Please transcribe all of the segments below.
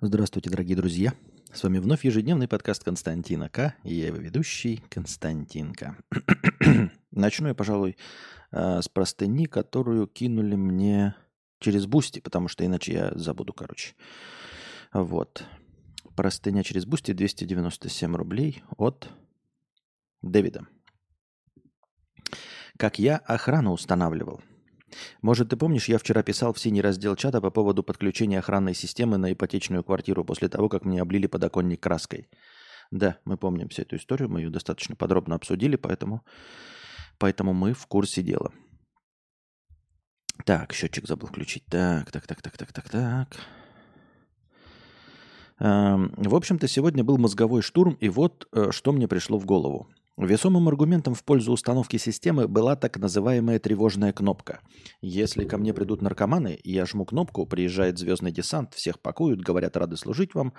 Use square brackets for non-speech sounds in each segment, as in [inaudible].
Здравствуйте, дорогие друзья. С вами вновь ежедневный подкаст Константина К. И я его ведущий Константинка. [clears throat] Начну я, пожалуй, э, с простыни, которую кинули мне через Бусти, потому что иначе я забуду, короче. Вот. Простыня через Бусти 297 рублей от Дэвида. Как я охрану устанавливал. Может, ты помнишь, я вчера писал в синий раздел чата по поводу подключения охранной системы на ипотечную квартиру после того, как мне облили подоконник краской. Да, мы помним всю эту историю, мы ее достаточно подробно обсудили, поэтому, поэтому мы в курсе дела. Так, счетчик забыл включить. Так, так, так, так, так, так, так. Эм, в общем-то, сегодня был мозговой штурм, и вот э, что мне пришло в голову. Весомым аргументом в пользу установки системы была так называемая тревожная кнопка. Если ко мне придут наркоманы, я жму кнопку, приезжает звездный десант, всех пакуют, говорят рады служить вам,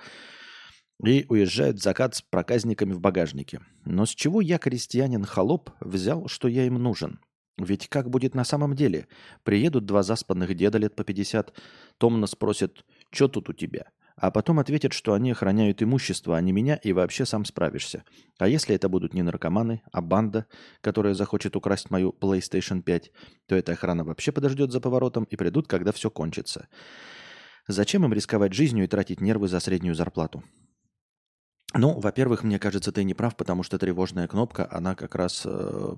и уезжают в закат с проказниками в багажнике. Но с чего я, крестьянин-холоп, взял, что я им нужен? Ведь как будет на самом деле? Приедут два заспанных деда лет по 50, томно спросят, что тут у тебя? А потом ответят, что они охраняют имущество, а не меня, и вообще сам справишься. А если это будут не наркоманы, а банда, которая захочет украсть мою PlayStation 5, то эта охрана вообще подождет за поворотом и придут, когда все кончится. Зачем им рисковать жизнью и тратить нервы за среднюю зарплату? Ну, во-первых, мне кажется, ты не прав, потому что тревожная кнопка, она как раз э,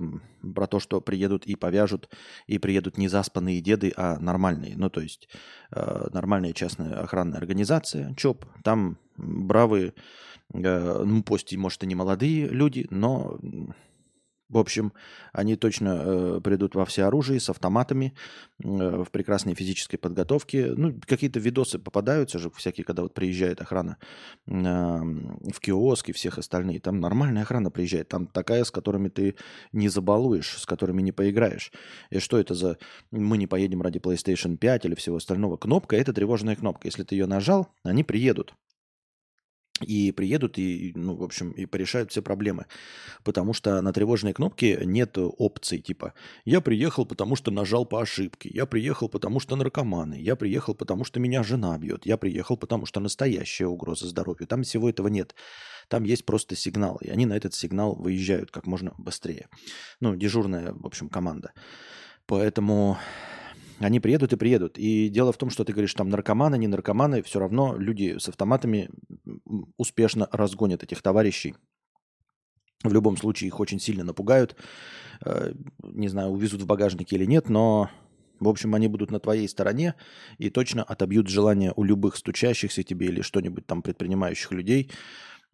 про то, что приедут и повяжут, и приедут не заспанные деды, а нормальные. Ну, то есть э, нормальная частная охранная организация, ЧОП, там бравые, э, ну, пусть, может, и не молодые люди, но в общем, они точно э, придут во всеоружии с автоматами, э, в прекрасной физической подготовке. Ну, какие-то видосы попадаются же всякие, когда вот приезжает охрана э, в киоск и всех остальные. Там нормальная охрана приезжает. Там такая, с которыми ты не забалуешь, с которыми не поиграешь. И что это за... Мы не поедем ради PlayStation 5 или всего остального. Кнопка – это тревожная кнопка. Если ты ее нажал, они приедут и приедут и, ну, в общем, и порешают все проблемы. Потому что на тревожной кнопке нет опций типа «Я приехал, потому что нажал по ошибке», «Я приехал, потому что наркоманы», «Я приехал, потому что меня жена бьет», «Я приехал, потому что настоящая угроза здоровью». Там всего этого нет. Там есть просто сигнал, и они на этот сигнал выезжают как можно быстрее. Ну, дежурная, в общем, команда. Поэтому они приедут и приедут. И дело в том, что ты говоришь, там наркоманы, не наркоманы, все равно люди с автоматами успешно разгонят этих товарищей. В любом случае их очень сильно напугают. Э, не знаю, увезут в багажнике или нет, но, в общем, они будут на твоей стороне и точно отобьют желание у любых стучащихся тебе или что-нибудь там предпринимающих людей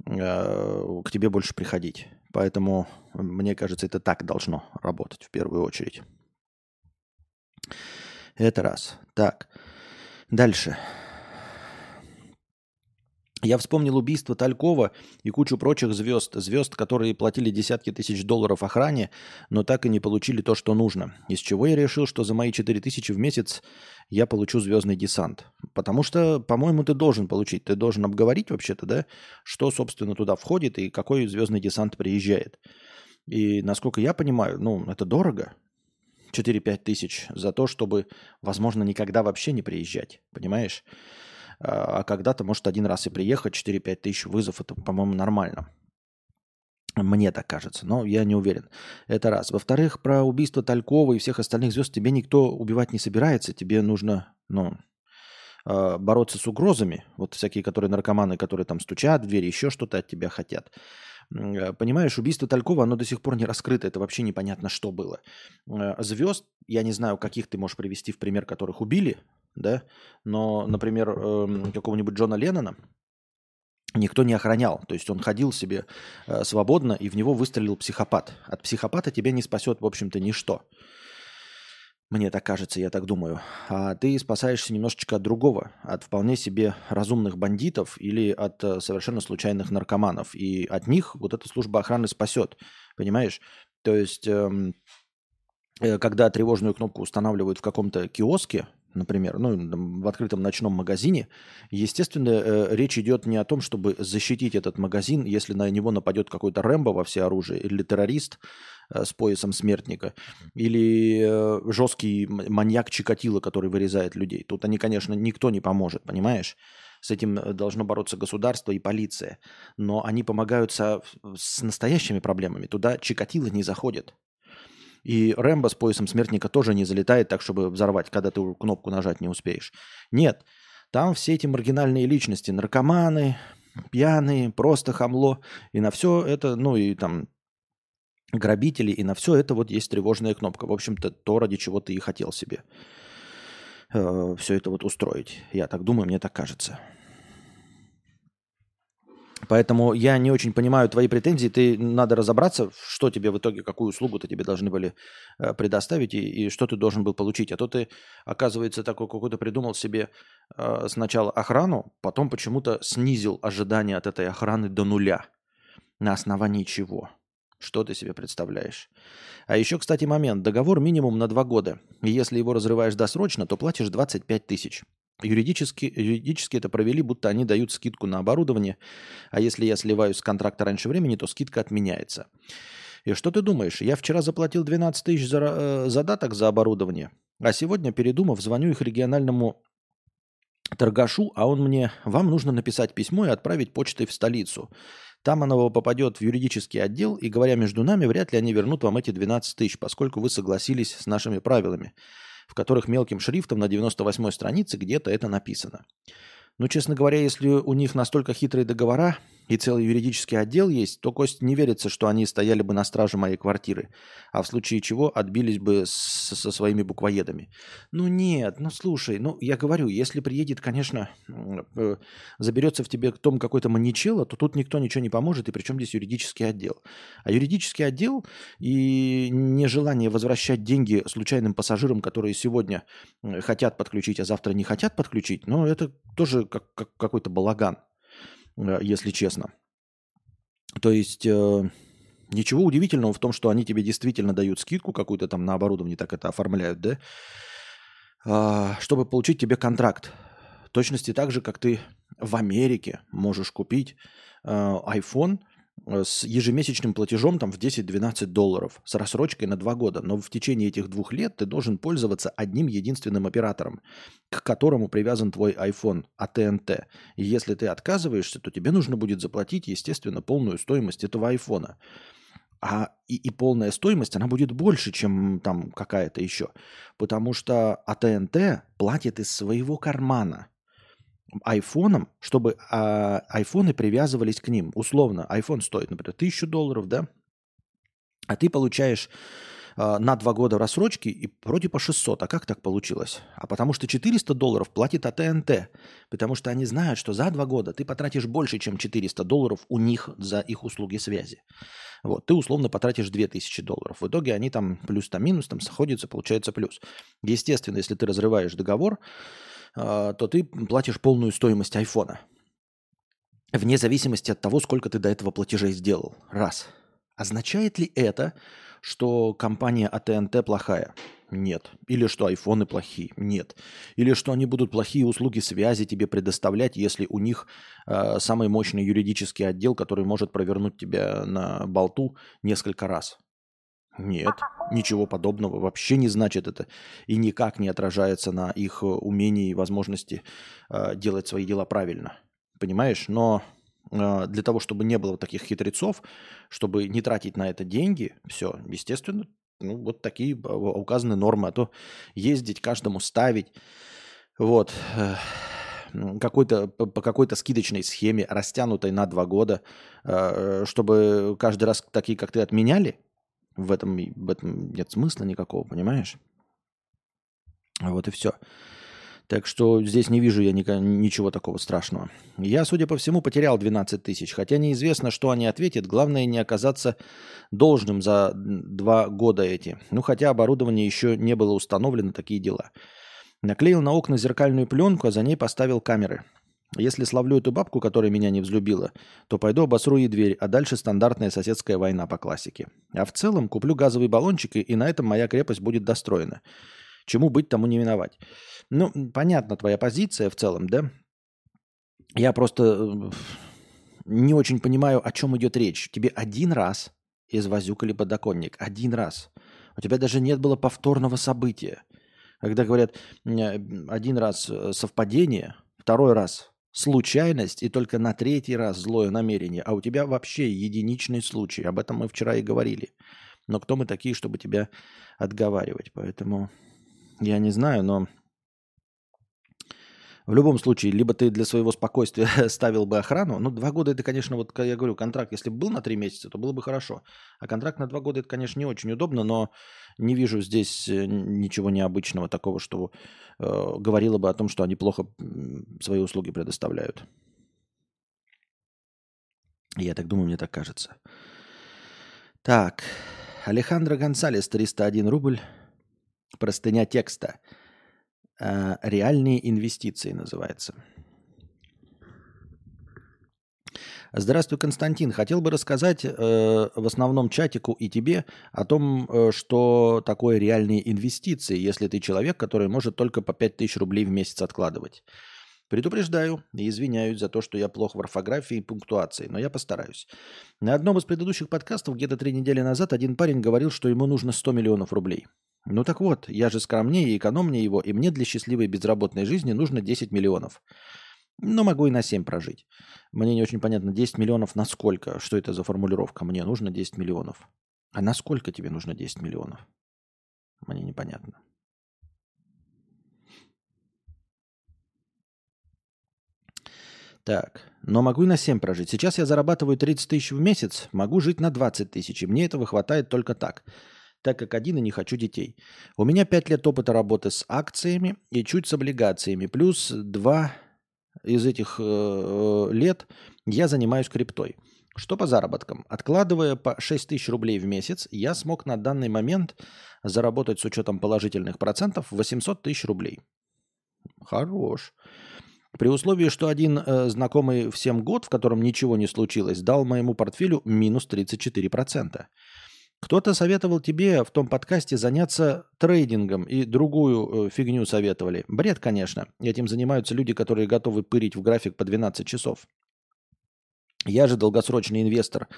э, к тебе больше приходить. Поэтому, мне кажется, это так должно работать в первую очередь. Это раз. Так. Дальше. Я вспомнил убийство Талькова и кучу прочих звезд. Звезд, которые платили десятки тысяч долларов охране, но так и не получили то, что нужно. Из чего я решил, что за мои 4 тысячи в месяц я получу звездный десант. Потому что, по-моему, ты должен получить. Ты должен обговорить вообще-то, да, что, собственно, туда входит и какой звездный десант приезжает. И, насколько я понимаю, ну, это дорого. 4-5 тысяч за то, чтобы, возможно, никогда вообще не приезжать. Понимаешь? А, а когда-то, может, один раз и приехать, 4-5 тысяч вызов, это, по-моему, нормально. Мне так кажется, но я не уверен. Это раз. Во-вторых, про убийство Талькова и всех остальных звезд тебе никто убивать не собирается. Тебе нужно, ну, а, бороться с угрозами. Вот всякие, которые наркоманы, которые там стучат в двери, еще что-то от тебя хотят. Э, понимаешь, убийство Талькова, оно до сих пор не раскрыто, это вообще непонятно, что было. Э, звезд, я не знаю, каких ты можешь привести в пример, которых убили, да, но, например, эм, какого-нибудь Джона Леннона, никто не охранял. То есть он ходил себе э, свободно, и в него выстрелил психопат. От психопата тебя не спасет, в общем-то, ничто. Мне так кажется, я так думаю. А ты спасаешься немножечко от другого, от вполне себе разумных бандитов или от э, совершенно случайных наркоманов. И от них вот эта служба охраны спасет. Понимаешь? То есть, эм, э, когда тревожную кнопку устанавливают в каком-то киоске, например, ну, в открытом ночном магазине, естественно, э, речь идет не о том, чтобы защитить этот магазин, если на него нападет какой-то Рэмбо во все оружие или террорист э, с поясом смертника, или э, жесткий маньяк Чикатило, который вырезает людей. Тут они, конечно, никто не поможет, понимаешь? С этим должно бороться государство и полиция. Но они помогают со, с настоящими проблемами. Туда Чикатило не заходит. И Рэмбо с поясом смертника тоже не залетает так, чтобы взорвать, когда ты кнопку нажать не успеешь. Нет, там все эти маргинальные личности, наркоманы, пьяные, просто хамло. И на все это, ну и там грабители, и на все это вот есть тревожная кнопка. В общем-то, то, ради чего ты и хотел себе э, все это вот устроить. Я так думаю, мне так кажется. Поэтому я не очень понимаю твои претензии. Ты надо разобраться, что тебе в итоге, какую услугу-то тебе должны были э, предоставить и, и что ты должен был получить. А то ты, оказывается, такой какой-то придумал себе э, сначала охрану, потом почему-то снизил ожидания от этой охраны до нуля. На основании чего? Что ты себе представляешь? А еще, кстати, момент. Договор минимум на два года. И если его разрываешь досрочно, то платишь 25 тысяч. Юридически, юридически это провели, будто они дают скидку на оборудование, а если я сливаюсь с контракта раньше времени, то скидка отменяется. И что ты думаешь? Я вчера заплатил 12 тысяч за э, задаток за оборудование, а сегодня, передумав, звоню их региональному торгашу, а он мне, вам нужно написать письмо и отправить почтой в столицу. Там оно попадет в юридический отдел, и говоря между нами, вряд ли они вернут вам эти 12 тысяч, поскольку вы согласились с нашими правилами в которых мелким шрифтом на 98-й странице где-то это написано. Но, честно говоря, если у них настолько хитрые договора, и целый юридический отдел есть, то Кость не верится, что они стояли бы на страже моей квартиры, а в случае чего отбились бы с, со своими буквоедами. Ну нет, ну слушай, ну я говорю, если приедет, конечно, э, заберется в тебе том какой-то маничело, то тут никто ничего не поможет, и причем здесь юридический отдел. А юридический отдел и нежелание возвращать деньги случайным пассажирам, которые сегодня хотят подключить, а завтра не хотят подключить, ну это тоже как, как какой-то балаган. Э, если честно. То есть э, ничего удивительного в том, что они тебе действительно дают скидку какую-то там на оборудование, так это оформляют, да, э, чтобы получить тебе контракт. В точности так же, как ты в Америке можешь купить э, iPhone – с ежемесячным платежом там в 10-12 долларов с рассрочкой на 2 года. Но в течение этих двух лет ты должен пользоваться одним единственным оператором, к которому привязан твой iPhone AT&T. И если ты отказываешься, то тебе нужно будет заплатить, естественно, полную стоимость этого iPhone. А и, и полная стоимость, она будет больше, чем там какая-то еще. Потому что AT&T платит из своего кармана – айфоном, чтобы а, айфоны привязывались к ним. Условно, iPhone стоит, например, тысячу долларов, да? А ты получаешь а, на два года рассрочки и вроде по 600. А как так получилось? А потому что 400 долларов платит АТНТ. Потому что они знают, что за два года ты потратишь больше, чем 400 долларов у них за их услуги связи. Вот, ты условно потратишь 2000 долларов. В итоге они там плюс-то минус, там сходятся, получается плюс. Естественно, если ты разрываешь договор, то ты платишь полную стоимость айфона. Вне зависимости от того, сколько ты до этого платежей сделал. Раз. Означает ли это, что компания АТНТ плохая? Нет. Или что айфоны плохие? Нет. Или что они будут плохие услуги связи тебе предоставлять, если у них э, самый мощный юридический отдел, который может провернуть тебя на болту несколько раз? Нет, ничего подобного вообще не значит это и никак не отражается на их э, умении и возможности э, делать свои дела правильно. Понимаешь? Но э, для того, чтобы не было таких хитрецов, чтобы не тратить на это деньги, все, естественно, ну, вот такие э, указаны нормы, а то ездить каждому ставить, вот, э, какой-то, по какой-то скидочной схеме, растянутой на два года, э, чтобы каждый раз такие, как ты, отменяли – в этом, в этом нет смысла никакого, понимаешь? Вот и все. Так что здесь не вижу я ни, ничего такого страшного. Я, судя по всему, потерял 12 тысяч. Хотя неизвестно, что они ответят. Главное не оказаться должным за два года эти. Ну, хотя оборудование еще не было установлено, такие дела. Наклеил на окна зеркальную пленку, а за ней поставил камеры. Если словлю эту бабку, которая меня не взлюбила, то пойду обосру ей дверь, а дальше стандартная соседская война по классике. А в целом куплю газовые баллончики, и на этом моя крепость будет достроена. Чему быть, тому не виновать. Ну, понятна твоя позиция в целом, да? Я просто э, не очень понимаю, о чем идет речь. Тебе один раз извозюкали подоконник. Один раз. У тебя даже нет было повторного события. Когда говорят, один раз э, совпадение, второй раз случайность и только на третий раз злое намерение, а у тебя вообще единичный случай. Об этом мы вчера и говорили. Но кто мы такие, чтобы тебя отговаривать? Поэтому я не знаю, но в любом случае, либо ты для своего спокойствия [laughs] ставил бы охрану. Ну, два года это, конечно, вот я говорю, контракт, если бы был на три месяца, то было бы хорошо. А контракт на два года это, конечно, не очень удобно, но не вижу здесь э, ничего необычного такого, что э, говорило бы о том, что они плохо свои услуги предоставляют. Я так думаю, мне так кажется. Так, Алехандро Гонсалес, 301 рубль. Простыня текста. Э, реальные инвестиции называется. Здравствуй, Константин. Хотел бы рассказать э, в основном чатику и тебе о том, э, что такое реальные инвестиции, если ты человек, который может только по 5000 рублей в месяц откладывать. Предупреждаю и извиняюсь за то, что я плох в орфографии и пунктуации, но я постараюсь. На одном из предыдущих подкастов где-то три недели назад один парень говорил, что ему нужно 100 миллионов рублей. Ну так вот, я же скромнее и экономнее его, и мне для счастливой безработной жизни нужно 10 миллионов. Но могу и на 7 прожить. Мне не очень понятно, 10 миллионов на сколько? Что это за формулировка? Мне нужно 10 миллионов. А на сколько тебе нужно 10 миллионов? Мне непонятно. Так, но могу и на 7 прожить. Сейчас я зарабатываю 30 тысяч в месяц, могу жить на 20 тысяч, и мне этого хватает только так так как один и не хочу детей. У меня 5 лет опыта работы с акциями и чуть с облигациями. Плюс 2 из этих э, лет я занимаюсь криптой. Что по заработкам? Откладывая по 6 тысяч рублей в месяц, я смог на данный момент заработать с учетом положительных процентов 800 тысяч рублей. Хорош. При условии, что один э, знакомый всем год, в котором ничего не случилось, дал моему портфелю минус 34%. Кто-то советовал тебе в том подкасте заняться трейдингом и другую э, фигню советовали. Бред, конечно. Этим занимаются люди, которые готовы пырить в график по 12 часов. Я же долгосрочный инвестор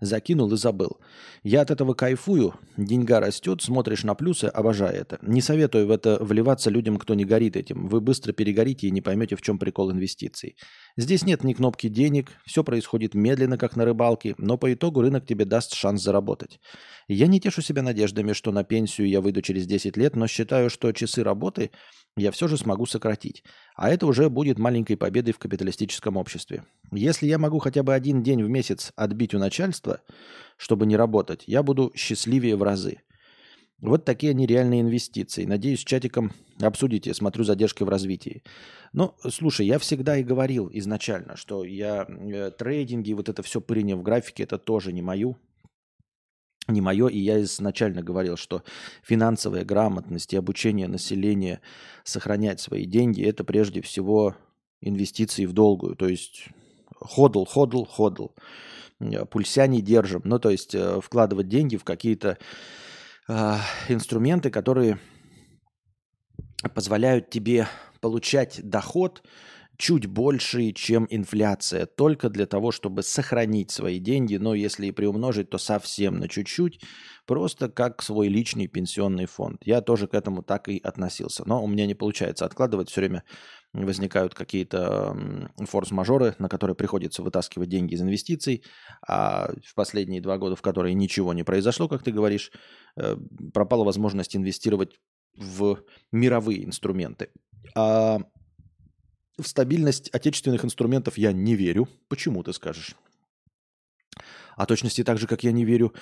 Закинул и забыл. Я от этого кайфую, деньга растет, смотришь на плюсы, обожаю это. Не советую в это вливаться людям, кто не горит этим. Вы быстро перегорите и не поймете, в чем прикол инвестиций. Здесь нет ни кнопки денег, все происходит медленно, как на рыбалке, но по итогу рынок тебе даст шанс заработать. Я не тешу себя надеждами, что на пенсию я выйду через 10 лет, но считаю, что часы работы я все же смогу сократить. А это уже будет маленькой победой в капиталистическом обществе. Если я могу хотя бы один день в месяц отбить у начальства, чтобы не работать, я буду счастливее в разы. Вот такие они реальные инвестиции. Надеюсь, чатиком обсудите. Смотрю задержки в развитии. Ну, слушай, я всегда и говорил изначально, что я э, трейдинги, вот это все пырение в графике, это тоже не мою не мое, и я изначально говорил, что финансовая грамотность и обучение населения сохранять свои деньги – это прежде всего инвестиции в долгую, то есть ходл, ходл, ходл, пулься не держим, ну то есть э, вкладывать деньги в какие-то э, инструменты, которые позволяют тебе получать доход чуть больше, чем инфляция, только для того, чтобы сохранить свои деньги, но если и приумножить, то совсем на чуть-чуть, просто как свой личный пенсионный фонд. Я тоже к этому так и относился, но у меня не получается откладывать, все время возникают какие-то форс-мажоры, на которые приходится вытаскивать деньги из инвестиций, а в последние два года, в которые ничего не произошло, как ты говоришь, э, пропала возможность инвестировать в мировые инструменты. А в стабильность отечественных инструментов я не верю. Почему, ты скажешь? А точности так же, как я не верю,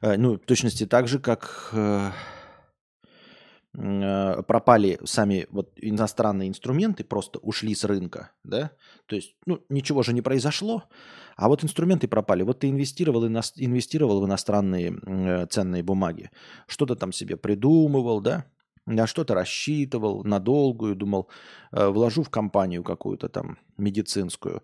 э, ну, точности так же, как э, пропали сами вот иностранные инструменты, просто ушли с рынка, да, то есть, ну, ничего же не произошло, а вот инструменты пропали. Вот ты инвестировал, инвестировал в иностранные ценные бумаги, что-то там себе придумывал, да, на что-то рассчитывал, на долгую, думал, э, вложу в компанию какую-то там медицинскую.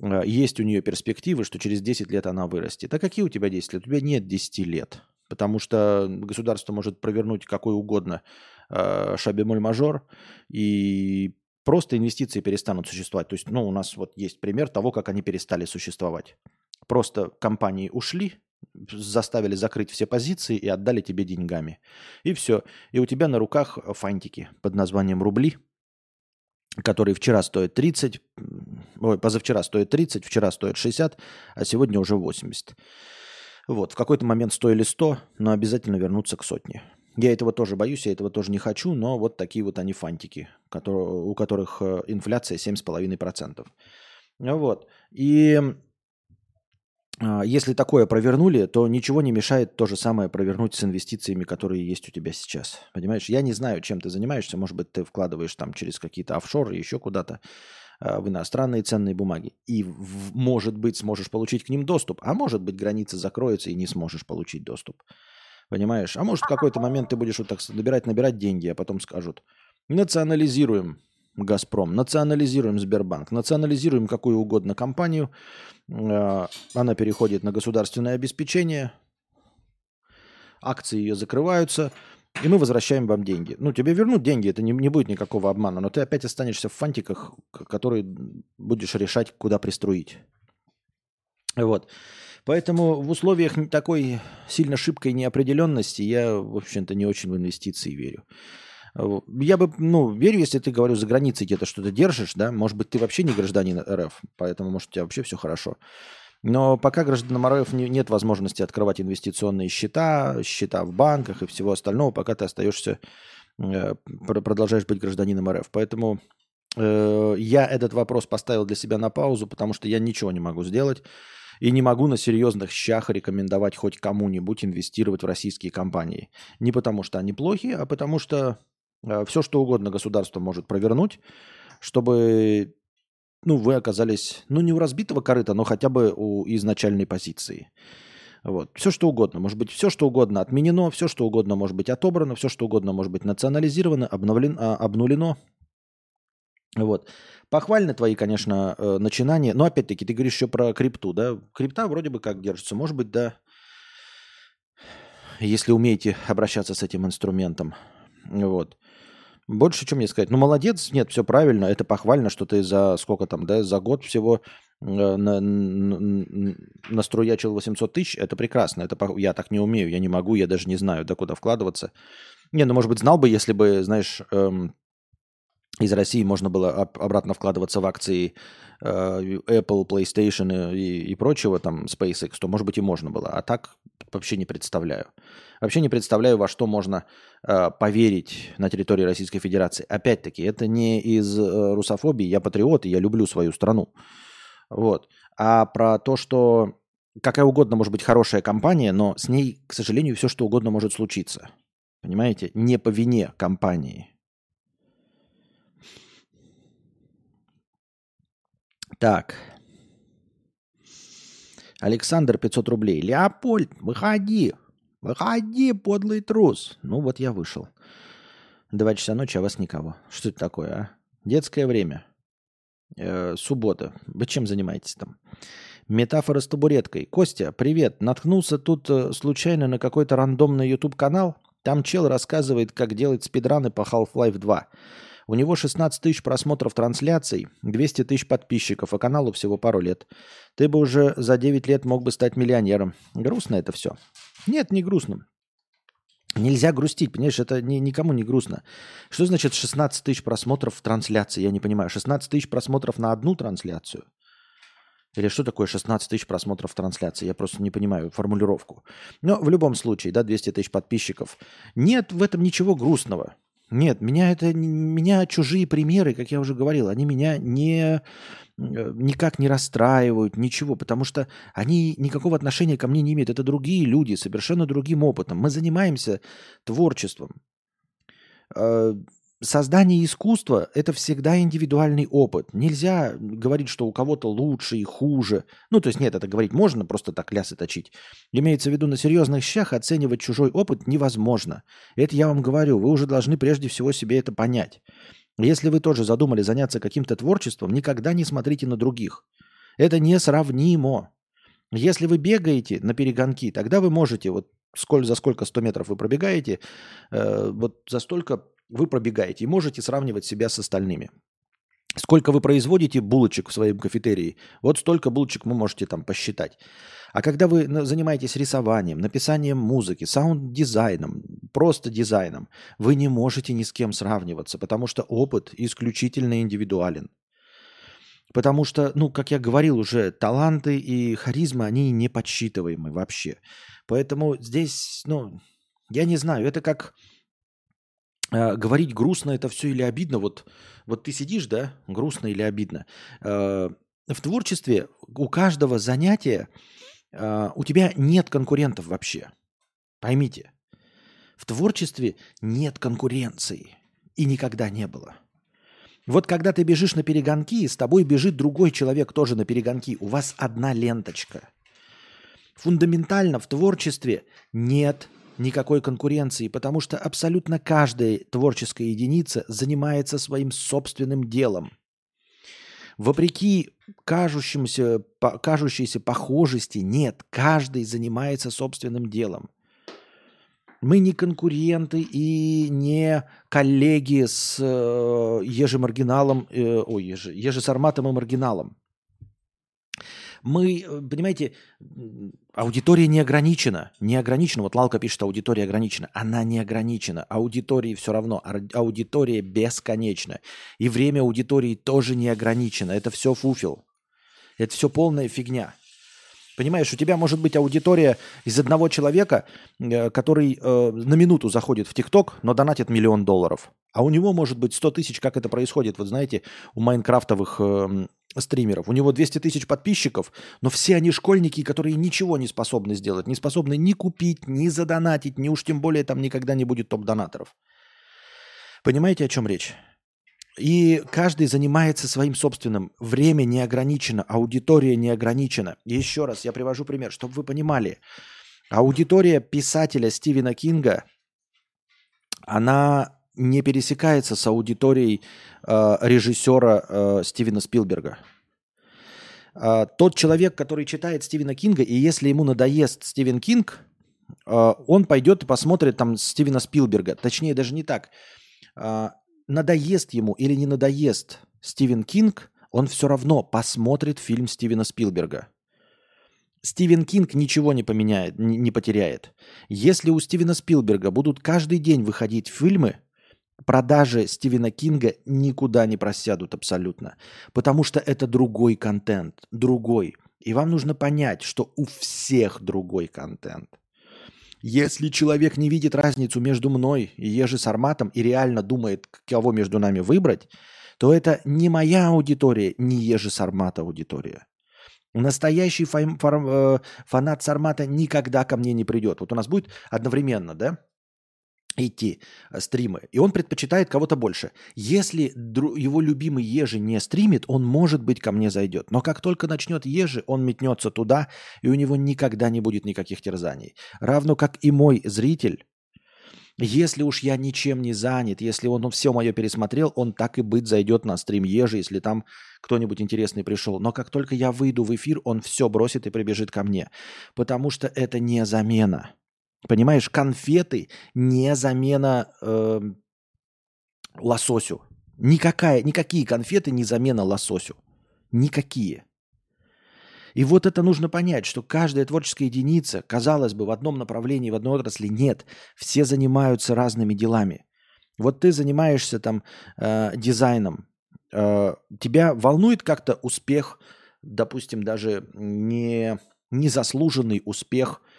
Э, есть у нее перспективы, что через 10 лет она вырастет. А какие у тебя 10 лет? У тебя нет 10 лет. Потому что государство может провернуть какой угодно э, шабемоль-мажор, и просто инвестиции перестанут существовать. То есть, ну, у нас вот есть пример того, как они перестали существовать. Просто компании ушли, заставили закрыть все позиции и отдали тебе деньгами. И все. И у тебя на руках фантики под названием рубли, которые вчера стоят 30, ой, позавчера стоит 30, вчера стоит 60, а сегодня уже 80. Вот, в какой-то момент стоили 100, но обязательно вернуться к сотне. Я этого тоже боюсь, я этого тоже не хочу, но вот такие вот они фантики, которые, у которых э, инфляция 7,5%. Вот. И а, если такое провернули, то ничего не мешает то же самое провернуть с инвестициями, которые есть у тебя сейчас. Понимаешь, я не знаю, чем ты занимаешься. Может быть, ты вкладываешь там через какие-то офшоры, еще куда-то в иностранные ценные бумаги. И, может быть, сможешь получить к ним доступ. А может быть, граница закроется и не сможешь получить доступ. Понимаешь? А может, в какой-то момент ты будешь вот так набирать, набирать деньги, а потом скажут, национализируем Газпром, национализируем Сбербанк, национализируем какую угодно компанию, э, она переходит на государственное обеспечение, акции ее закрываются, и мы возвращаем вам деньги. Ну, тебе вернут деньги, это не, не будет никакого обмана, но ты опять останешься в фантиках, которые будешь решать, куда пристроить. Вот. Поэтому в условиях такой сильно шибкой неопределенности я, в общем-то, не очень в инвестиции верю. Я бы, ну, верю, если ты, говорю, за границей где-то что-то держишь, да, может быть, ты вообще не гражданин РФ, поэтому, может, у тебя вообще все хорошо. Но пока гражданам РФ не, нет возможности открывать инвестиционные счета, счета в банках и всего остального, пока ты остаешься, э, продолжаешь быть гражданином РФ. Поэтому э, я этот вопрос поставил для себя на паузу, потому что я ничего не могу сделать. И не могу на серьезных щах рекомендовать хоть кому-нибудь инвестировать в российские компании. Не потому что они плохие, а потому что э, все, что угодно государство может провернуть, чтобы ну, вы оказались, ну, не у разбитого корыта, но хотя бы у изначальной позиции. Вот. Все, что угодно. Может быть, все, что угодно отменено, все, что угодно может быть отобрано, все, что угодно может быть национализировано, обновлено, обнулено. Вот. Похвально твои, конечно, э, начинания. Но опять-таки, ты говоришь еще про крипту, да? Крипта вроде бы как держится. Может быть, да, если умеете обращаться с этим инструментом. Вот. Больше, что мне сказать? Ну, молодец, нет, все правильно, это похвально, что ты за сколько там, да, за год всего э, на, на, наструячил 800 тысяч, это прекрасно, это я так не умею, я не могу, я даже не знаю, да куда вкладываться. Не, ну, может быть, знал бы, если бы, знаешь, эм, из России можно было обратно вкладываться в акции э, Apple, PlayStation и, и прочего, там, SpaceX, то, может быть, и можно было. А так вообще не представляю. Вообще не представляю, во что можно э, поверить на территории Российской Федерации. Опять-таки, это не из э, русофобии, я патриот, и я люблю свою страну. Вот. А про то, что какая угодно может быть хорошая компания, но с ней, к сожалению, все что угодно может случиться. Понимаете? Не по вине компании. Так. Александр, 500 рублей. Леопольд, выходи. Выходи, подлый трус. Ну вот я вышел. Два часа ночи, а вас никого. Что это такое, а? Детское время. Э, суббота. Вы чем занимаетесь там? Метафора с табуреткой. Костя, привет. Наткнулся тут э, случайно на какой-то рандомный YouTube канал. Там чел рассказывает, как делать спидраны по Half-Life 2. У него 16 тысяч просмотров трансляций, 200 тысяч подписчиков, а каналу всего пару лет. Ты бы уже за 9 лет мог бы стать миллионером. Грустно это все. Нет, не грустно. Нельзя грустить, понимаешь, это ни, никому не грустно. Что значит 16 тысяч просмотров в трансляции? Я не понимаю. 16 тысяч просмотров на одну трансляцию? Или что такое 16 тысяч просмотров трансляции? Я просто не понимаю формулировку. Но в любом случае, да, 200 тысяч подписчиков. Нет в этом ничего грустного. Нет, меня это меня чужие примеры, как я уже говорил, они меня не э, никак не расстраивают, ничего, потому что они никакого отношения ко мне не имеют. Это другие люди, совершенно другим опытом. Мы занимаемся творчеством. Создание искусства – это всегда индивидуальный опыт. Нельзя говорить, что у кого-то лучше и хуже. Ну, то есть нет, это говорить можно, просто так лясы точить. Имеется в виду, на серьезных щах оценивать чужой опыт невозможно. Это я вам говорю, вы уже должны прежде всего себе это понять. Если вы тоже задумали заняться каким-то творчеством, никогда не смотрите на других. Это несравнимо. Если вы бегаете на перегонки, тогда вы можете, вот сколь, за сколько 100 метров вы пробегаете, э, вот за столько вы пробегаете и можете сравнивать себя с остальными. Сколько вы производите булочек в своем кафетерии, вот столько булочек вы можете там посчитать. А когда вы занимаетесь рисованием, написанием музыки, саунд-дизайном, просто дизайном, вы не можете ни с кем сравниваться, потому что опыт исключительно индивидуален. Потому что, ну, как я говорил уже, таланты и харизма, они не подсчитываемы вообще. Поэтому здесь, ну, я не знаю, это как говорить грустно это все или обидно. Вот, вот ты сидишь, да, грустно или обидно. Э, в творчестве у каждого занятия э, у тебя нет конкурентов вообще. Поймите, в творчестве нет конкуренции и никогда не было. Вот когда ты бежишь на перегонки, с тобой бежит другой человек тоже на перегонки. У вас одна ленточка. Фундаментально в творчестве нет никакой конкуренции, потому что абсолютно каждая творческая единица занимается своим собственным делом. Вопреки кажущимся, кажущейся похожести, нет, каждый занимается собственным делом. Мы не конкуренты и не коллеги с э, Ежи Маргиналом, э, ой, Ежи, Ежи Сарматом и Маргиналом. Мы, э, понимаете, аудитория не ограничена. Не ограничена. Вот Лалка пишет, аудитория ограничена. Она не ограничена. Аудитории все равно. Аудитория бесконечна. И время аудитории тоже не ограничено. Это все фуфел. Это все полная фигня. Понимаешь, у тебя может быть аудитория из одного человека, э, который э, на минуту заходит в ТикТок, но донатит миллион долларов. А у него может быть 100 тысяч, как это происходит, вот знаете, у майнкрафтовых э, стримеров. У него 200 тысяч подписчиков, но все они школьники, которые ничего не способны сделать, не способны ни купить, ни задонатить, ни уж тем более там никогда не будет топ-донаторов. Понимаете, о чем речь? И каждый занимается своим собственным. Время не ограничено, аудитория не ограничена. Еще раз я привожу пример, чтобы вы понимали. Аудитория писателя Стивена Кинга, она не пересекается с аудиторией э, режиссера э, Стивена Спилберга. Э, тот человек, который читает Стивена Кинга, и если ему надоест Стивен Кинг, э, он пойдет и посмотрит там Стивена Спилберга. Точнее, даже не так. Э, надоест ему или не надоест Стивен Кинг, он все равно посмотрит фильм Стивена Спилберга. Стивен Кинг ничего не поменяет, не потеряет. Если у Стивена Спилберга будут каждый день выходить фильмы, продажи Стивена Кинга никуда не просядут абсолютно. Потому что это другой контент, другой. И вам нужно понять, что у всех другой контент. Если человек не видит разницу между мной и Ежи Сарматом и реально думает, кого между нами выбрать, то это не моя аудитория, не Ежи Сармата аудитория. Настоящий фа- фа- э, фанат Сармата никогда ко мне не придет. Вот у нас будет одновременно, да, идти э, стримы, и он предпочитает кого-то больше. Если его любимый Ежи не стримит, он, может быть, ко мне зайдет. Но как только начнет Ежи, он метнется туда, и у него никогда не будет никаких терзаний. Равно как и мой зритель, если уж я ничем не занят, если он все мое пересмотрел, он так и быть зайдет на стрим Ежи, если там кто-нибудь интересный пришел. Но как только я выйду в эфир, он все бросит и прибежит ко мне. Потому что это не замена. Понимаешь, конфеты не замена э, лососю. Никакая, никакие конфеты не замена лососю. Никакие. И вот это нужно понять, что каждая творческая единица, казалось бы, в одном направлении, в одной отрасли, нет. Все занимаются разными делами. Вот ты занимаешься там э, дизайном. Э, тебя волнует как-то успех, допустим, даже не незаслуженный успех –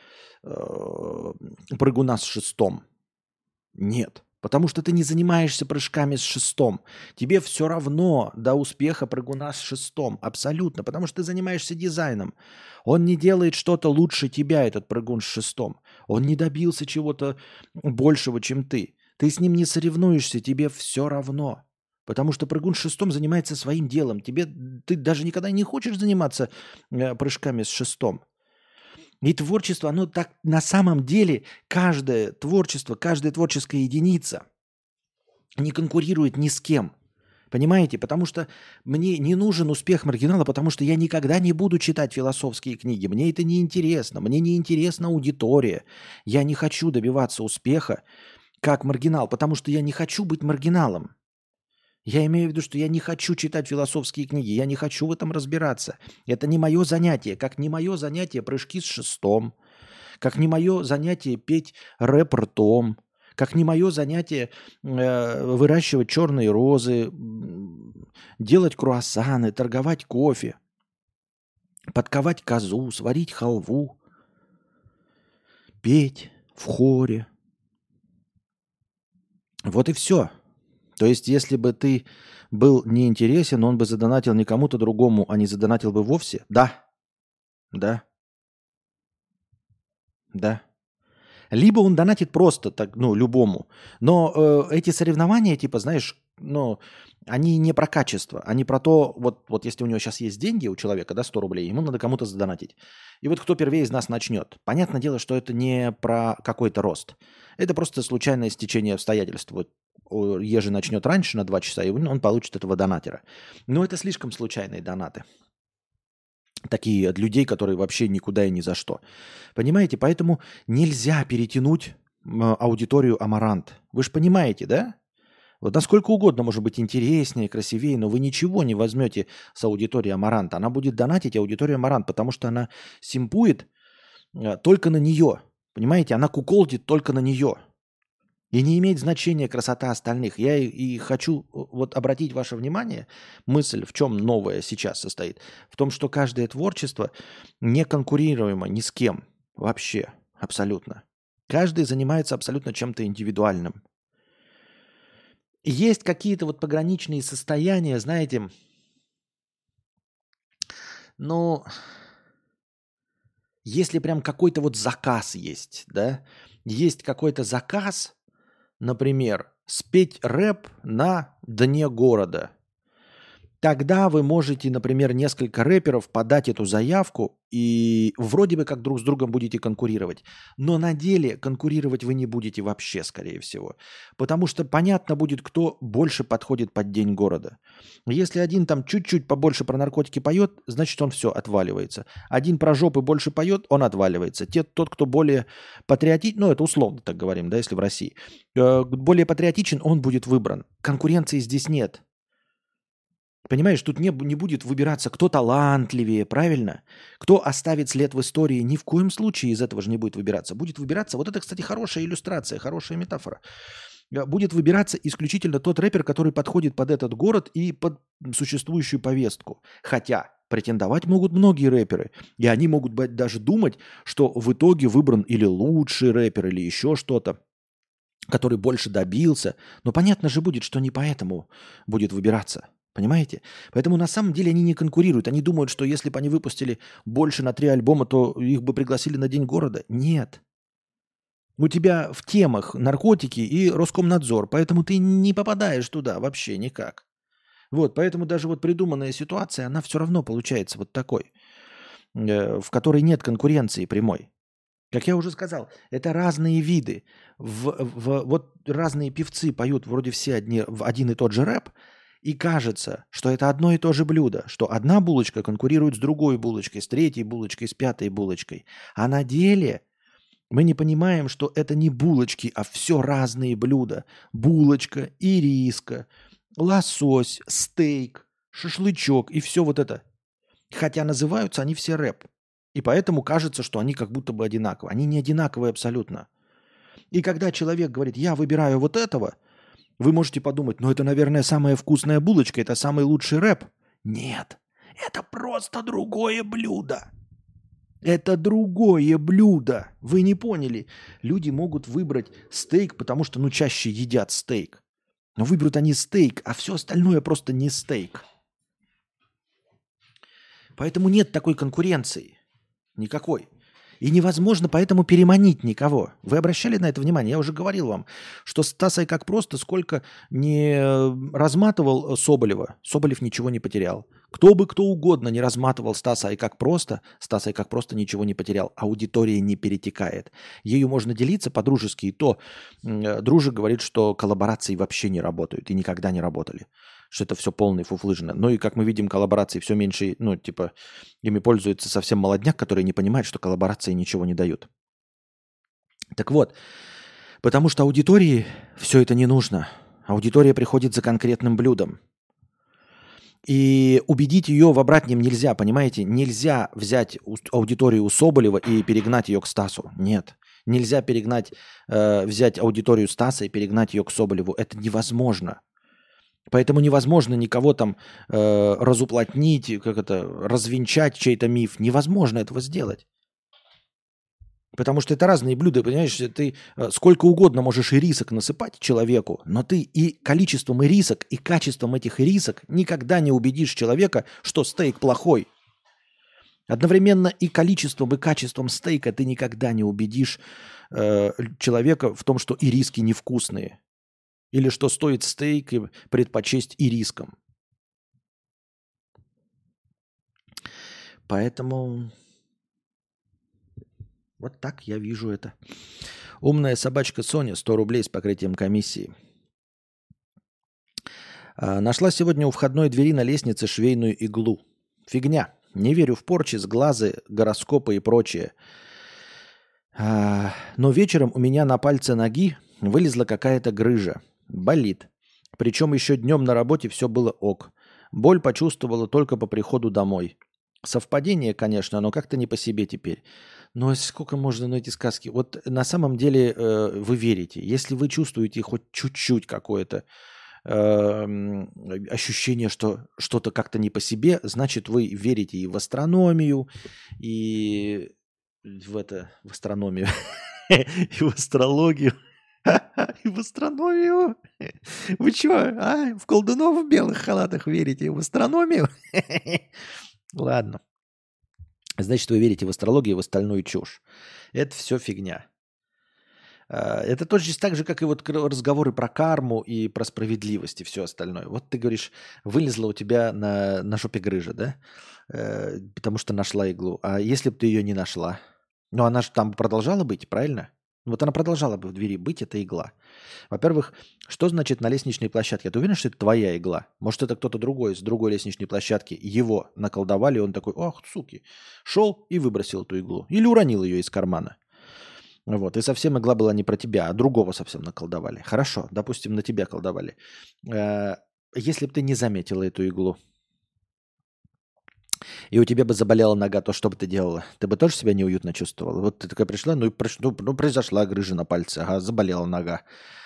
прыгуна с шестом? Нет. Потому что ты не занимаешься прыжками с шестом. Тебе все равно до успеха прыгуна с шестом. Абсолютно. Потому что ты занимаешься дизайном. Он не делает что-то лучше тебя, этот прыгун с шестом. Он не добился чего-то большего, чем ты. Ты с ним не соревнуешься, тебе все равно. Потому что прыгун с шестом занимается своим делом. Тебе, ты даже никогда не хочешь заниматься э, прыжками с шестом. И творчество, оно так на самом деле, каждое творчество, каждая творческая единица не конкурирует ни с кем. Понимаете? Потому что мне не нужен успех маргинала, потому что я никогда не буду читать философские книги. Мне это не интересно. Мне не интересна аудитория. Я не хочу добиваться успеха как маргинал, потому что я не хочу быть маргиналом. Я имею в виду, что я не хочу читать философские книги, я не хочу в этом разбираться. Это не мое занятие, как не мое занятие прыжки с шестом, как не мое занятие петь рэп ртом, Как не мое занятие э, выращивать черные розы, делать круассаны, торговать кофе, подковать козу, сварить халву, петь в хоре. Вот и все. То есть, если бы ты был неинтересен, он бы задонатил не кому-то другому, а не задонатил бы вовсе? Да. Да. Да. Либо он донатит просто так, ну, любому. Но э, эти соревнования, типа, знаешь, ну, они не про качество, они про то, вот, вот если у него сейчас есть деньги у человека, да, 100 рублей, ему надо кому-то задонатить. И вот кто первее из нас начнет. Понятное дело, что это не про какой-то рост. Это просто случайное стечение обстоятельств. Вот Ежи начнет раньше на 2 часа, и он получит этого донатера. Но это слишком случайные донаты. Такие от людей, которые вообще никуда и ни за что. Понимаете? Поэтому нельзя перетянуть аудиторию Амарант. Вы же понимаете, да? Вот насколько угодно может быть интереснее, красивее, но вы ничего не возьмете с аудитории Амарант. Она будет донатить аудиторию Амарант, потому что она симпует э, только на нее. Понимаете? Она куколдит только на нее. И не имеет значения красота остальных. Я и, хочу э, вот обратить ваше внимание, мысль в чем новая сейчас состоит, в том, что каждое творчество не конкурируемо ни с кем вообще, абсолютно. Каждый занимается абсолютно чем-то индивидуальным. Есть какие-то вот пограничные состояния, знаете, ну, если прям какой-то вот заказ есть, да, есть какой-то заказ, например, спеть рэп на дне города. Тогда вы можете, например, несколько рэперов подать эту заявку и вроде бы как друг с другом будете конкурировать. Но на деле конкурировать вы не будете вообще, скорее всего. Потому что понятно будет, кто больше подходит под день города. Если один там чуть-чуть побольше про наркотики поет, значит он все отваливается. Один про жопы больше поет, он отваливается. Те, тот, кто более патриотичен, ну это условно так говорим, да, если в России, э, более патриотичен, он будет выбран. Конкуренции здесь нет. Понимаешь, тут не, не будет выбираться, кто талантливее, правильно? Кто оставит след в истории, ни в коем случае из этого же не будет выбираться. Будет выбираться, вот это, кстати, хорошая иллюстрация, хорошая метафора. Э, будет выбираться исключительно тот рэпер, который подходит под этот город и под существующую повестку. Хотя претендовать могут многие рэперы. И они могут быть, даже думать, что в итоге выбран или лучший рэпер, или еще что-то который больше добился. Но понятно же будет, что не поэтому будет выбираться. Понимаете? Поэтому на самом деле они не конкурируют. Они думают, что если бы они выпустили больше на три альбома, то их бы пригласили на День города. Нет. У тебя в темах наркотики и Роскомнадзор, поэтому ты не попадаешь туда вообще никак. Вот, поэтому даже вот придуманная ситуация, она все равно получается вот такой, э, в которой нет конкуренции прямой. Как я уже сказал, это разные виды. В, в, вот разные певцы поют вроде все одни, в один и тот же рэп, и кажется, что это одно и то же блюдо, что одна булочка конкурирует с другой булочкой, с третьей булочкой, с пятой булочкой. А на деле мы не понимаем, что это не булочки, а все разные блюда. Булочка, ириска, лосось, стейк, шашлычок и все вот это. Хотя называются они все рэп. И поэтому кажется, что они как будто бы одинаковые. Они не одинаковые абсолютно. И когда человек говорит, я выбираю вот этого – вы можете подумать, ну это, наверное, самая вкусная булочка, это самый лучший рэп. Нет, это просто другое блюдо. Это другое блюдо. Вы не поняли. Люди могут выбрать стейк, потому что, ну, чаще едят стейк. Но выберут они стейк, а все остальное просто не стейк. Поэтому нет такой конкуренции. Никакой. И невозможно поэтому переманить никого. Вы обращали на это внимание? Я уже говорил вам, что Стасой как просто сколько не разматывал Соболева, Соболев ничего не потерял. Кто бы кто угодно не разматывал Стаса и как просто, Стаса и как просто ничего не потерял. Аудитория не перетекает. Ею можно делиться по-дружески. И то дружи говорит, что коллаборации вообще не работают и никогда не работали что это все полный фуфлыжина. Ну и, как мы видим, коллаборации все меньше, ну, типа, ими пользуется совсем молодняк, который не понимает, что коллаборации ничего не дают. Так вот, потому что аудитории все это не нужно. Аудитория приходит за конкретным блюдом. И убедить ее в обратном нельзя, понимаете? Нельзя взять аудиторию у Соболева и перегнать ее к Стасу. Нет. Нельзя перегнать, э, взять аудиторию Стаса и перегнать ее к Соболеву. Это невозможно. Поэтому невозможно никого там э, разуплотнить, как это, развенчать чей-то миф. Невозможно этого сделать. Потому что это разные блюда, понимаешь? Ты э, сколько угодно можешь ирисок насыпать человеку, но ты и количеством ирисок, и качеством этих ирисок никогда не убедишь человека, что стейк плохой. Одновременно и количеством, и качеством стейка ты никогда не убедишь э, человека в том, что ириски невкусные. Или что стоит стейк предпочесть ирискам. Поэтому вот так я вижу это. Умная собачка Соня, 100 рублей с покрытием комиссии. А, нашла сегодня у входной двери на лестнице швейную иглу. Фигня. Не верю в порчи, сглазы, гороскопы и прочее. А, но вечером у меня на пальце ноги вылезла какая-то грыжа. Болит. Причем еще днем на работе все было ок. Боль почувствовала только по приходу домой. Совпадение, конечно, но как-то не по себе теперь. Но сколько можно на эти сказки? Вот на самом деле э, вы верите. Если вы чувствуете хоть чуть-чуть какое-то э, ощущение, что что-то как-то не по себе, значит, вы верите и в астрономию, и в это, в астрономию, [laughs] и в астрологию. [laughs] И в астрономию. [laughs] Вы что, а? В колдунов в белых халатах верите? В астрономию? [laughs] Ладно. Значит, вы верите в астрологию и в остальную чушь. Это все фигня. А, это точно так же, как и вот разговоры про карму и про справедливость и все остальное. Вот ты говоришь, вылезла у тебя на, на жопе грыжа, да? Э, потому что нашла иглу. А если бы ты ее не нашла? Ну, она же там продолжала быть, правильно? Вот она продолжала бы в двери быть, эта игла. Во-первых, что значит на лестничной площадке? Ты уверен, что это твоя игла? Может, это кто-то другой с другой лестничной площадки. Его наколдовали, и он такой, ох, суки. Шел и выбросил эту иглу. Или уронил ее из кармана. Вот, и совсем игла была не про тебя, а другого совсем наколдовали. Хорошо, допустим, на тебя колдовали. Э, если бы ты не заметила эту иглу, и у тебя бы заболела нога, то что бы ты делала? Ты бы тоже себя неуютно чувствовала? Вот ты такая пришла, ну, ну, ну произошла грыжа на пальце, ага, заболела нога.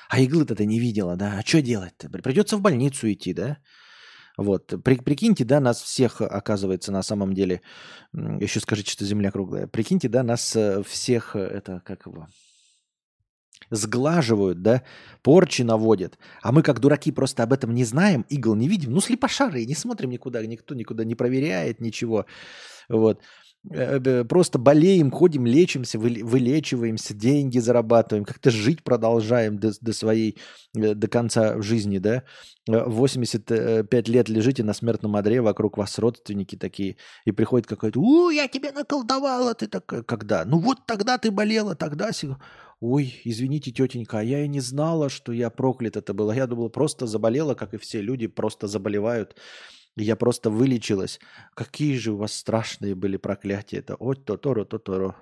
А иглы-то ты не видела, да? А что делать-то? Придется в больницу идти, да? Вот, При, прикиньте, да, нас всех, оказывается, на самом деле, еще скажите, что Земля круглая. Прикиньте, да, нас э, всех, э, это, как его, сглаживают, да, порчи наводят, а мы как дураки просто об этом не знаем, игл не видим, ну слепошары, не смотрим никуда, никто никуда не проверяет ничего, вот. Э, просто болеем, ходим, лечимся, вылечиваемся, деньги зарабатываем, как-то жить продолжаем до, до своей, э, до конца жизни, да. 85 лет лежите на смертном одре, вокруг вас родственники такие, и приходит какой-то, у, я тебя наколдовала, ты такая, когда? Ну вот тогда ты болела, тогда... Ой, извините, тетенька, а я и не знала, что я проклят это было. Я думала, просто заболела, как и все люди, просто заболевают. Я просто вылечилась. Какие же у вас страшные были проклятия. Это ой, то-торо, то-торо.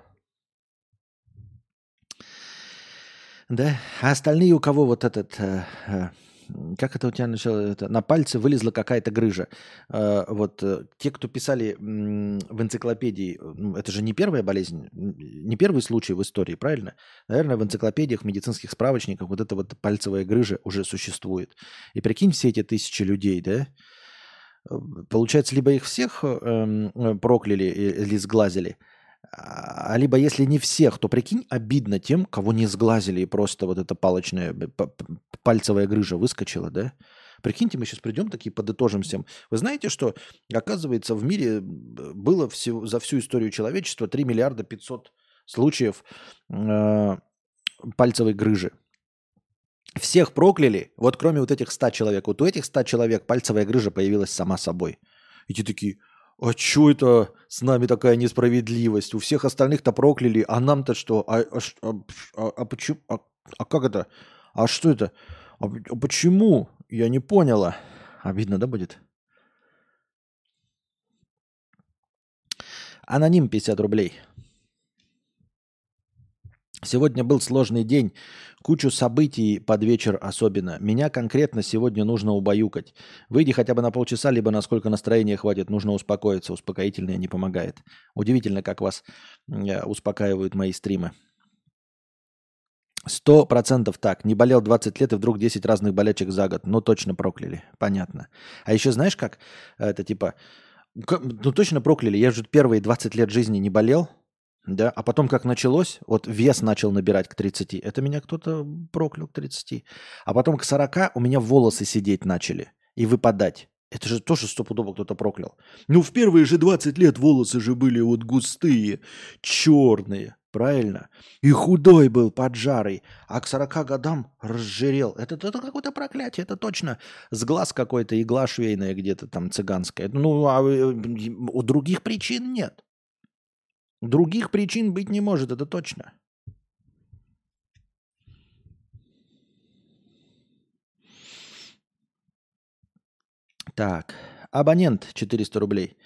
Да, а остальные у кого вот этот э, э, как это у тебя начало, это, на пальце вылезла какая-то грыжа. Э, вот э, те, кто писали в энциклопедии, это же не первая болезнь, не первый случай в истории, правильно? Наверное, в энциклопедиях, медицинских справочниках вот эта вот пальцевая грыжа уже существует. И прикинь, все эти тысячи людей, да, э, получается, либо их всех эм, прокляли или сглазили, а либо если не всех, то прикинь, обидно тем, кого не сглазили, и просто вот эта палочная пальцевая грыжа выскочила, да? Прикиньте, мы сейчас придем, такие подытожим всем. Вы знаете, что, оказывается, в мире было всего, за всю историю человечества 3 миллиарда 500 случаев э, пальцевой грыжи. Всех прокляли, вот кроме вот этих 100 человек. Вот у этих 100 человек пальцевая грыжа появилась сама собой. И те такие, а что это с нами такая несправедливость? У всех остальных-то прокляли, а нам-то что? А, а, а, а, а почему? А, а как это? А что это? А, а почему? Я не поняла. Обидно, да, будет? Аноним 50 рублей. Сегодня был сложный день, кучу событий под вечер особенно. Меня конкретно сегодня нужно убаюкать. Выйди хотя бы на полчаса, либо насколько настроения хватит, нужно успокоиться. Успокоительное не помогает. Удивительно, как вас э, успокаивают мои стримы. Сто процентов так. Не болел 20 лет и вдруг 10 разных болячек за год. Ну, точно прокляли. Понятно. А еще знаешь как? Это типа... Ну, точно прокляли. Я же первые 20 лет жизни не болел. Да, а потом как началось, вот вес начал набирать к 30, это меня кто-то проклял к 30. А потом к 40 у меня волосы сидеть начали и выпадать. Это же тоже стопудово кто-то проклял. Ну, в первые же 20 лет волосы же были вот густые, черные. Правильно? И худой был, поджарый, а к 40 годам разжирел. Это, это какое-то проклятие, это точно с глаз какой-то игла швейная где-то там цыганская. Ну, а э, у других причин нет. Других причин быть не может, это точно. Так, абонент 400 рублей.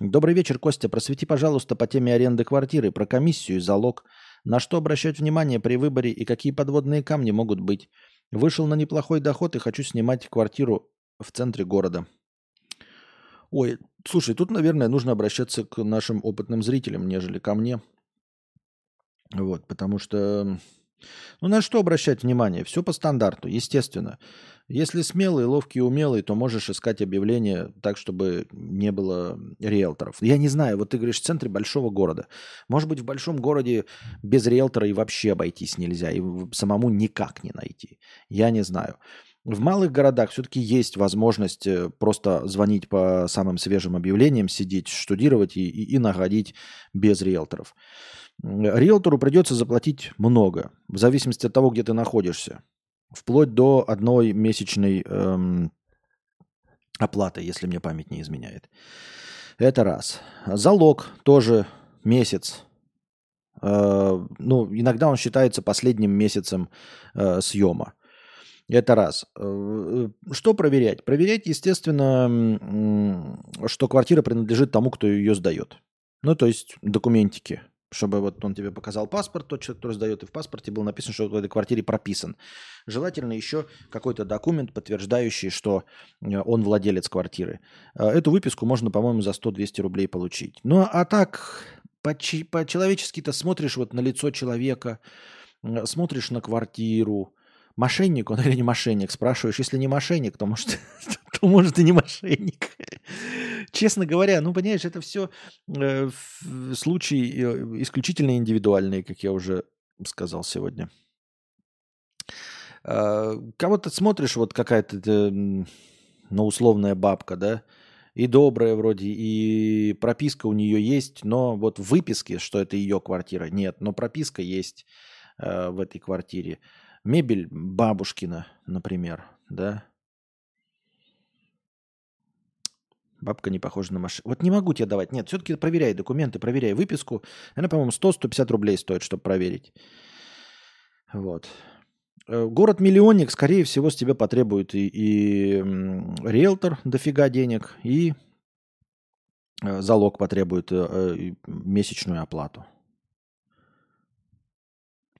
Добрый вечер, Костя. Просвети, пожалуйста, по теме аренды квартиры, про комиссию и залог. На что обращать внимание при выборе и какие подводные камни могут быть? Вышел на неплохой доход и хочу снимать квартиру в центре города. Ой, слушай, тут, наверное, нужно обращаться к нашим опытным зрителям, нежели ко мне. Вот, потому что ну, на что обращать внимание? Все по стандарту, естественно. Если смелый, ловкий, умелый, то можешь искать объявление так, чтобы не было риэлторов. Я не знаю, вот ты говоришь, в центре большого города. Может быть, в большом городе без риэлтора и вообще обойтись нельзя, и самому никак не найти. Я не знаю. В малых городах все-таки есть возможность э, просто звонить по самым свежим объявлениям, сидеть, штудировать и, и, и находить без риэлторов. Риэлтору придется заплатить много, в зависимости от того, где ты находишься. Вплоть до одной месячной эм, оплаты, если мне память не изменяет. Это раз. Залог тоже месяц. Э, ну, иногда он считается последним месяцем э, съема. Это раз. Э, что проверять? Проверять, естественно, что квартира принадлежит тому, кто ее сдает. Ну, то есть документики чтобы вот он тебе показал паспорт, тот человек, который сдает, и в паспорте было написано, что в этой квартире прописан. Желательно еще какой-то документ, подтверждающий, что э, он владелец квартиры. Э, эту выписку можно, по-моему, за 100-200 рублей получить. Ну, а так, по-человечески-то смотришь вот на лицо человека, смотришь на квартиру, мошенник он или не мошенник, спрашиваешь, если не мошенник, то может, [laughs] то может и не мошенник. Честно говоря, ну, понимаешь, это все э, случаи э, исключительно индивидуальные, как я уже сказал сегодня. Э, кого-то смотришь, вот какая-то э, ну, условная бабка, да, и добрая вроде, и прописка у нее есть, но вот в выписке, что это ее квартира, нет, но прописка есть э, в этой квартире. Мебель бабушкина, например, да, Бабка не похожа на машину. Вот не могу тебе давать. Нет, все-таки проверяй документы, проверяй выписку. Она, по-моему, 100-150 рублей стоит, чтобы проверить. Вот. Э, город-миллионник, скорее всего, с тебя потребует и, и риэлтор дофига денег, и э, залог потребует э, месячную оплату.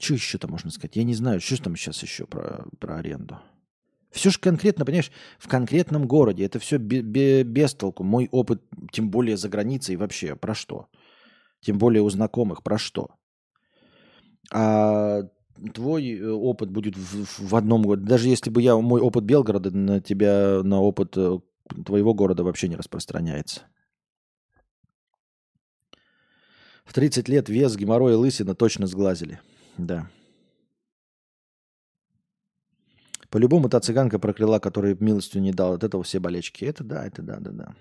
Что еще-то можно сказать? Я не знаю, что там сейчас еще про, про аренду. Все же конкретно, понимаешь, в конкретном городе. Это все без толку. Мой опыт, тем более за границей, вообще про что? Тем более у знакомых, про что? А твой э, опыт будет в, в одном городе. Даже если бы я, мой опыт Белгорода на тебя, на опыт э, твоего города вообще не распространяется. В 30 лет вес, геморрой и лысина точно сглазили. Да. По-любому та цыганка прокляла, которой милостью не дал. От этого все болечки. Это да, это да, да, да.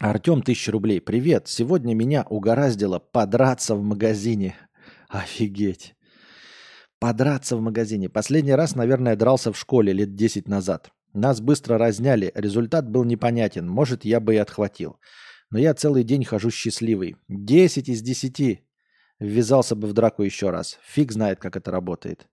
Артем, тысяча рублей. Привет. Сегодня меня угораздило подраться в магазине. [laughs] Офигеть. Подраться в магазине. Последний раз, наверное, дрался в школе лет 10 назад. Нас быстро разняли. Результат был непонятен. Может, я бы и отхватил. Но я целый день хожу счастливый. 10 из 10 ввязался бы в драку еще раз. Фиг знает, как это работает.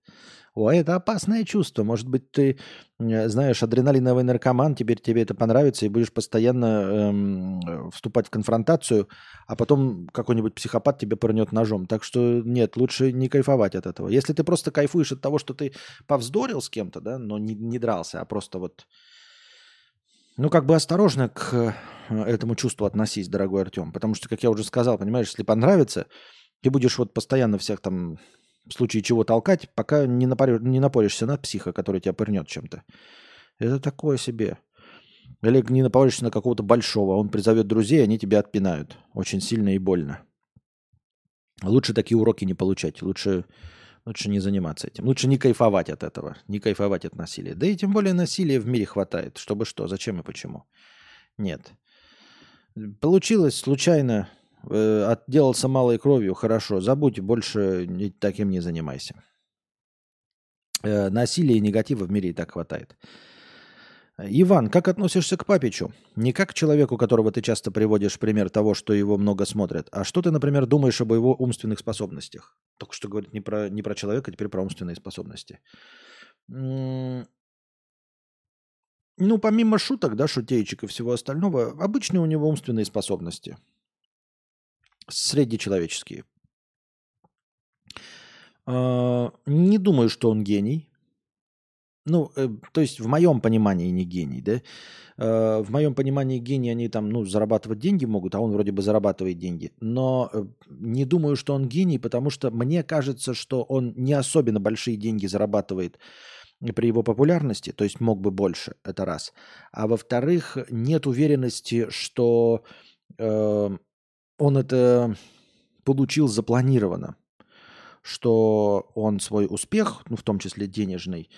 О, это опасное чувство. Может быть, ты знаешь, адреналиновый наркоман, теперь тебе это понравится, и будешь постоянно эм, вступать в конфронтацию, а потом какой-нибудь психопат тебе пырнет ножом. Так что нет, лучше не кайфовать от этого. Если ты просто кайфуешь от того, что ты повздорил с кем-то, да, но не, не дрался, а просто вот, ну, как бы осторожно к этому чувству относись, дорогой Артем. Потому что, как я уже сказал, понимаешь, если понравится, ты будешь вот постоянно всех там в случае чего толкать, пока не, напоришь, не напоришься на психа, который тебя пырнет чем-то. Это такое себе. Или не напоришься на какого-то большого, он призовет друзей, они тебя отпинают. Очень сильно и больно. Лучше такие уроки не получать. Лучше, лучше не заниматься этим. Лучше не кайфовать от этого. Не кайфовать от насилия. Да и тем более насилия в мире хватает. Чтобы что, зачем и почему. Нет. Получилось случайно. Э, отделался малой кровью. Хорошо. Забудь, больше таким не занимайся. Э, насилия и негатива в мире и так хватает. Иван, как относишься к Папичу? Не как к человеку, которого ты часто приводишь пример того, что его много смотрят, а что ты, например, думаешь об его умственных способностях? Только что говорит не про, не про человека, а теперь про умственные способности. Ну, помимо шуток, да, шутеечек и всего остального, обычные у него умственные способности. Среднечеловеческие. А, не думаю, что он гений. Ну, э, то есть в моем понимании не гений, да? Э, в моем понимании гений, они там, ну, зарабатывать деньги могут, а он вроде бы зарабатывает деньги. Но э, не думаю, что он гений, потому что мне кажется, что он не особенно большие деньги зарабатывает при его популярности, то есть мог бы больше, это раз. А во-вторых, нет уверенности, что э, он это получил запланированно, что он свой успех, ну, в том числе денежный,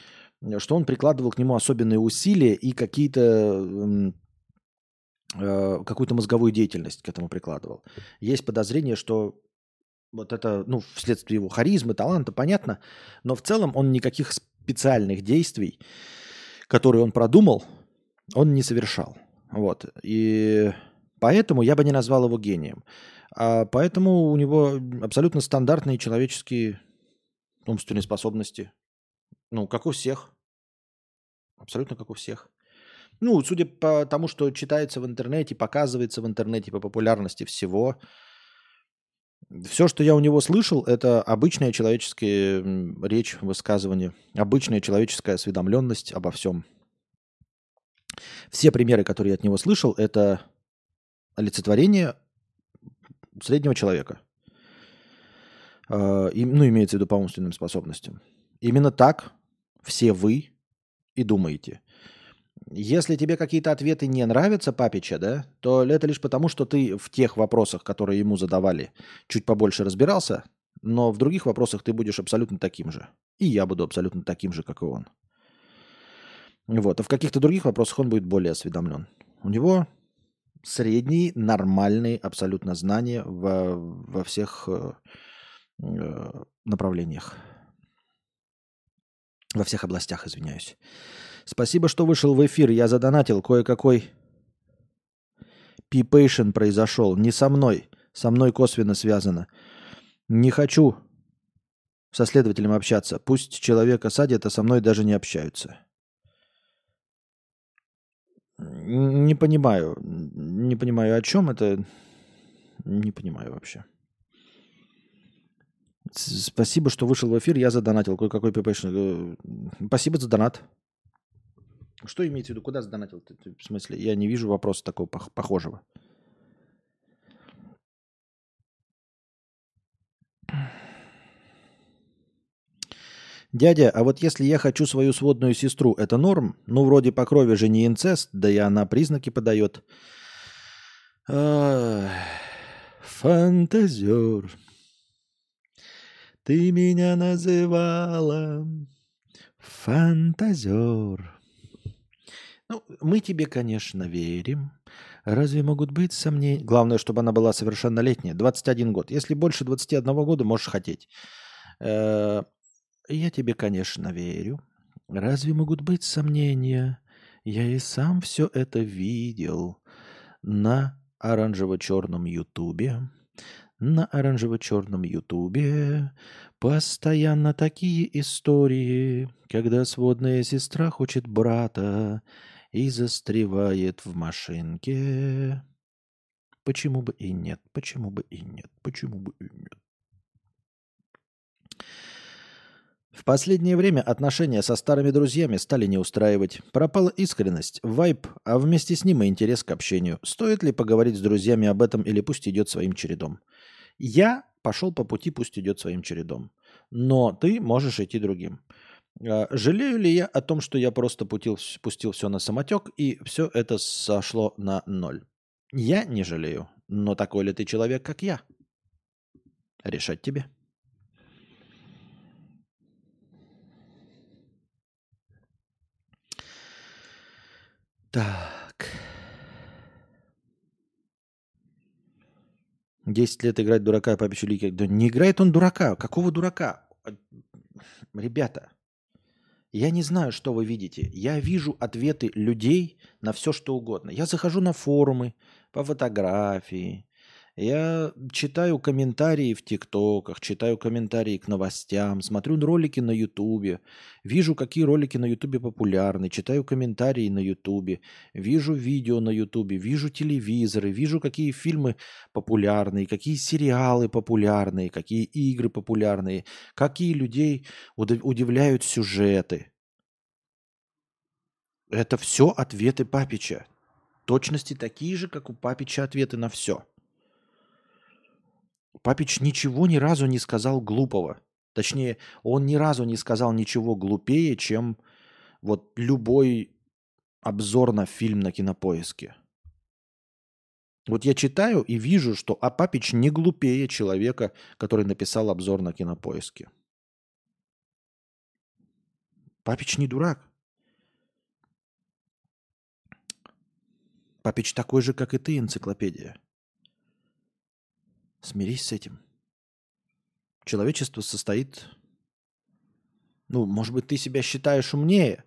что он прикладывал к нему особенные усилия и какие-то э, какую-то мозговую деятельность к этому прикладывал. Есть подозрение, что вот это, ну, вследствие его харизмы, таланта, понятно, но в целом он никаких специальных действий, которые он продумал, он не совершал. Вот. И поэтому я бы не назвал его гением. А поэтому у него абсолютно стандартные человеческие умственные способности. Ну, как у всех. Абсолютно как у всех. Ну, судя по тому, что читается в интернете, показывается в интернете по популярности всего, все, что я у него слышал, это обычная человеческая речь, высказывание, обычная человеческая осведомленность обо всем. Все примеры, которые я от него слышал, это олицетворение среднего человека. А, ну, имеется в виду по умственным способностям. Именно так все вы и думаете. Если тебе какие-то ответы не нравятся, папича, да, то это лишь потому, что ты в тех вопросах, которые ему задавали, чуть побольше разбирался, но в других вопросах ты будешь абсолютно таким же. И я буду абсолютно таким же, как и он. Вот. А в каких-то других вопросах он будет более осведомлен. У него средние, нормальные абсолютно знания во, во всех э, э направлениях. Во всех областях, извиняюсь. Спасибо, что вышел в эфир. Я задонатил кое-какой пипейшн произошел. Не со мной. Со мной косвенно связано. Не хочу со следователем общаться. Пусть человека садят, а со мной даже не общаются. Не понимаю. Не понимаю, о чем это. Не понимаю вообще. Спасибо, что вышел в эфир. Я задонатил. Кое-какой ППшный. Э, спасибо за донат. Что имеется в виду? Куда задонатил? В смысле, я не вижу вопроса такого похожего. Дядя, а вот если я хочу свою сводную сестру, это норм? Ну, вроде по крови же не инцест, да и она признаки подает. Фантазер. Ты меня называла фантазер. Ну, мы тебе, конечно, верим. Разве могут быть сомнения? Главное, чтобы она была совершеннолетняя. 21 год. Если больше 21 года, можешь хотеть. Э, я тебе, конечно, верю. Разве могут быть сомнения? Я и сам все это видел на оранжево-черном ютубе на оранжево-черном ютубе постоянно такие истории, когда сводная сестра хочет брата и застревает в машинке. Почему бы и нет? Почему бы и нет? Почему бы и нет? В последнее время отношения со старыми друзьями стали не устраивать. Пропала искренность, вайб, а вместе с ним и интерес к общению. Стоит ли поговорить с друзьями об этом или пусть идет своим чередом? Я пошел по пути, пусть идет своим чередом. Но ты можешь идти другим. А, жалею ли я о том, что я просто пустил, пустил все на самотек и все это сошло на ноль? Я не жалею. Но такой ли ты человек, как я? Решать тебе. Так. Десять лет играть дурака по Лики. Да не играет он дурака. Какого дурака? А, ребята, я не знаю, что вы видите. Я вижу ответы людей на все, что угодно. Я захожу на форумы по фотографии, я читаю комментарии в ТикТоках, читаю комментарии к новостям, смотрю ролики на Ютубе, вижу, какие ролики на Ютубе популярны, читаю комментарии на Ютубе, вижу видео на Ютубе, вижу телевизоры, вижу, какие фильмы популярные, какие сериалы популярные, какие игры популярные, какие людей удивляют сюжеты. Это все ответы Папича. Точности такие же, как у Папича ответы на все. Папич ничего ни разу не сказал глупого. Точнее, он ни разу не сказал ничего глупее, чем вот любой обзор на фильм на кинопоиске. Вот я читаю и вижу, что а Папич не глупее человека, который написал обзор на кинопоиске. Папич не дурак. Папич такой же, как и ты, энциклопедия. Смирись с этим. Человечество состоит... Ну, может быть, ты себя считаешь умнее,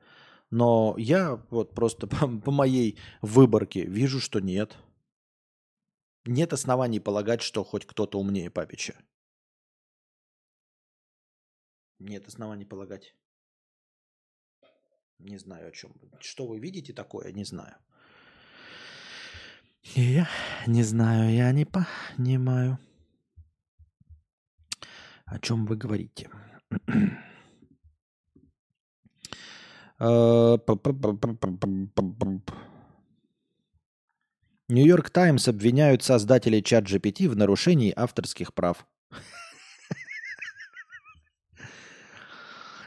но я вот просто [laughs] по, по моей выборке вижу, что нет. Нет оснований полагать, что хоть кто-то умнее Папича. Нет оснований полагать. Не знаю о чем. Что вы видите такое, не знаю. Я не знаю, я не понимаю. О чем вы говорите? Нью-Йорк Таймс обвиняют создателей чат GPT в нарушении авторских прав. [laughs]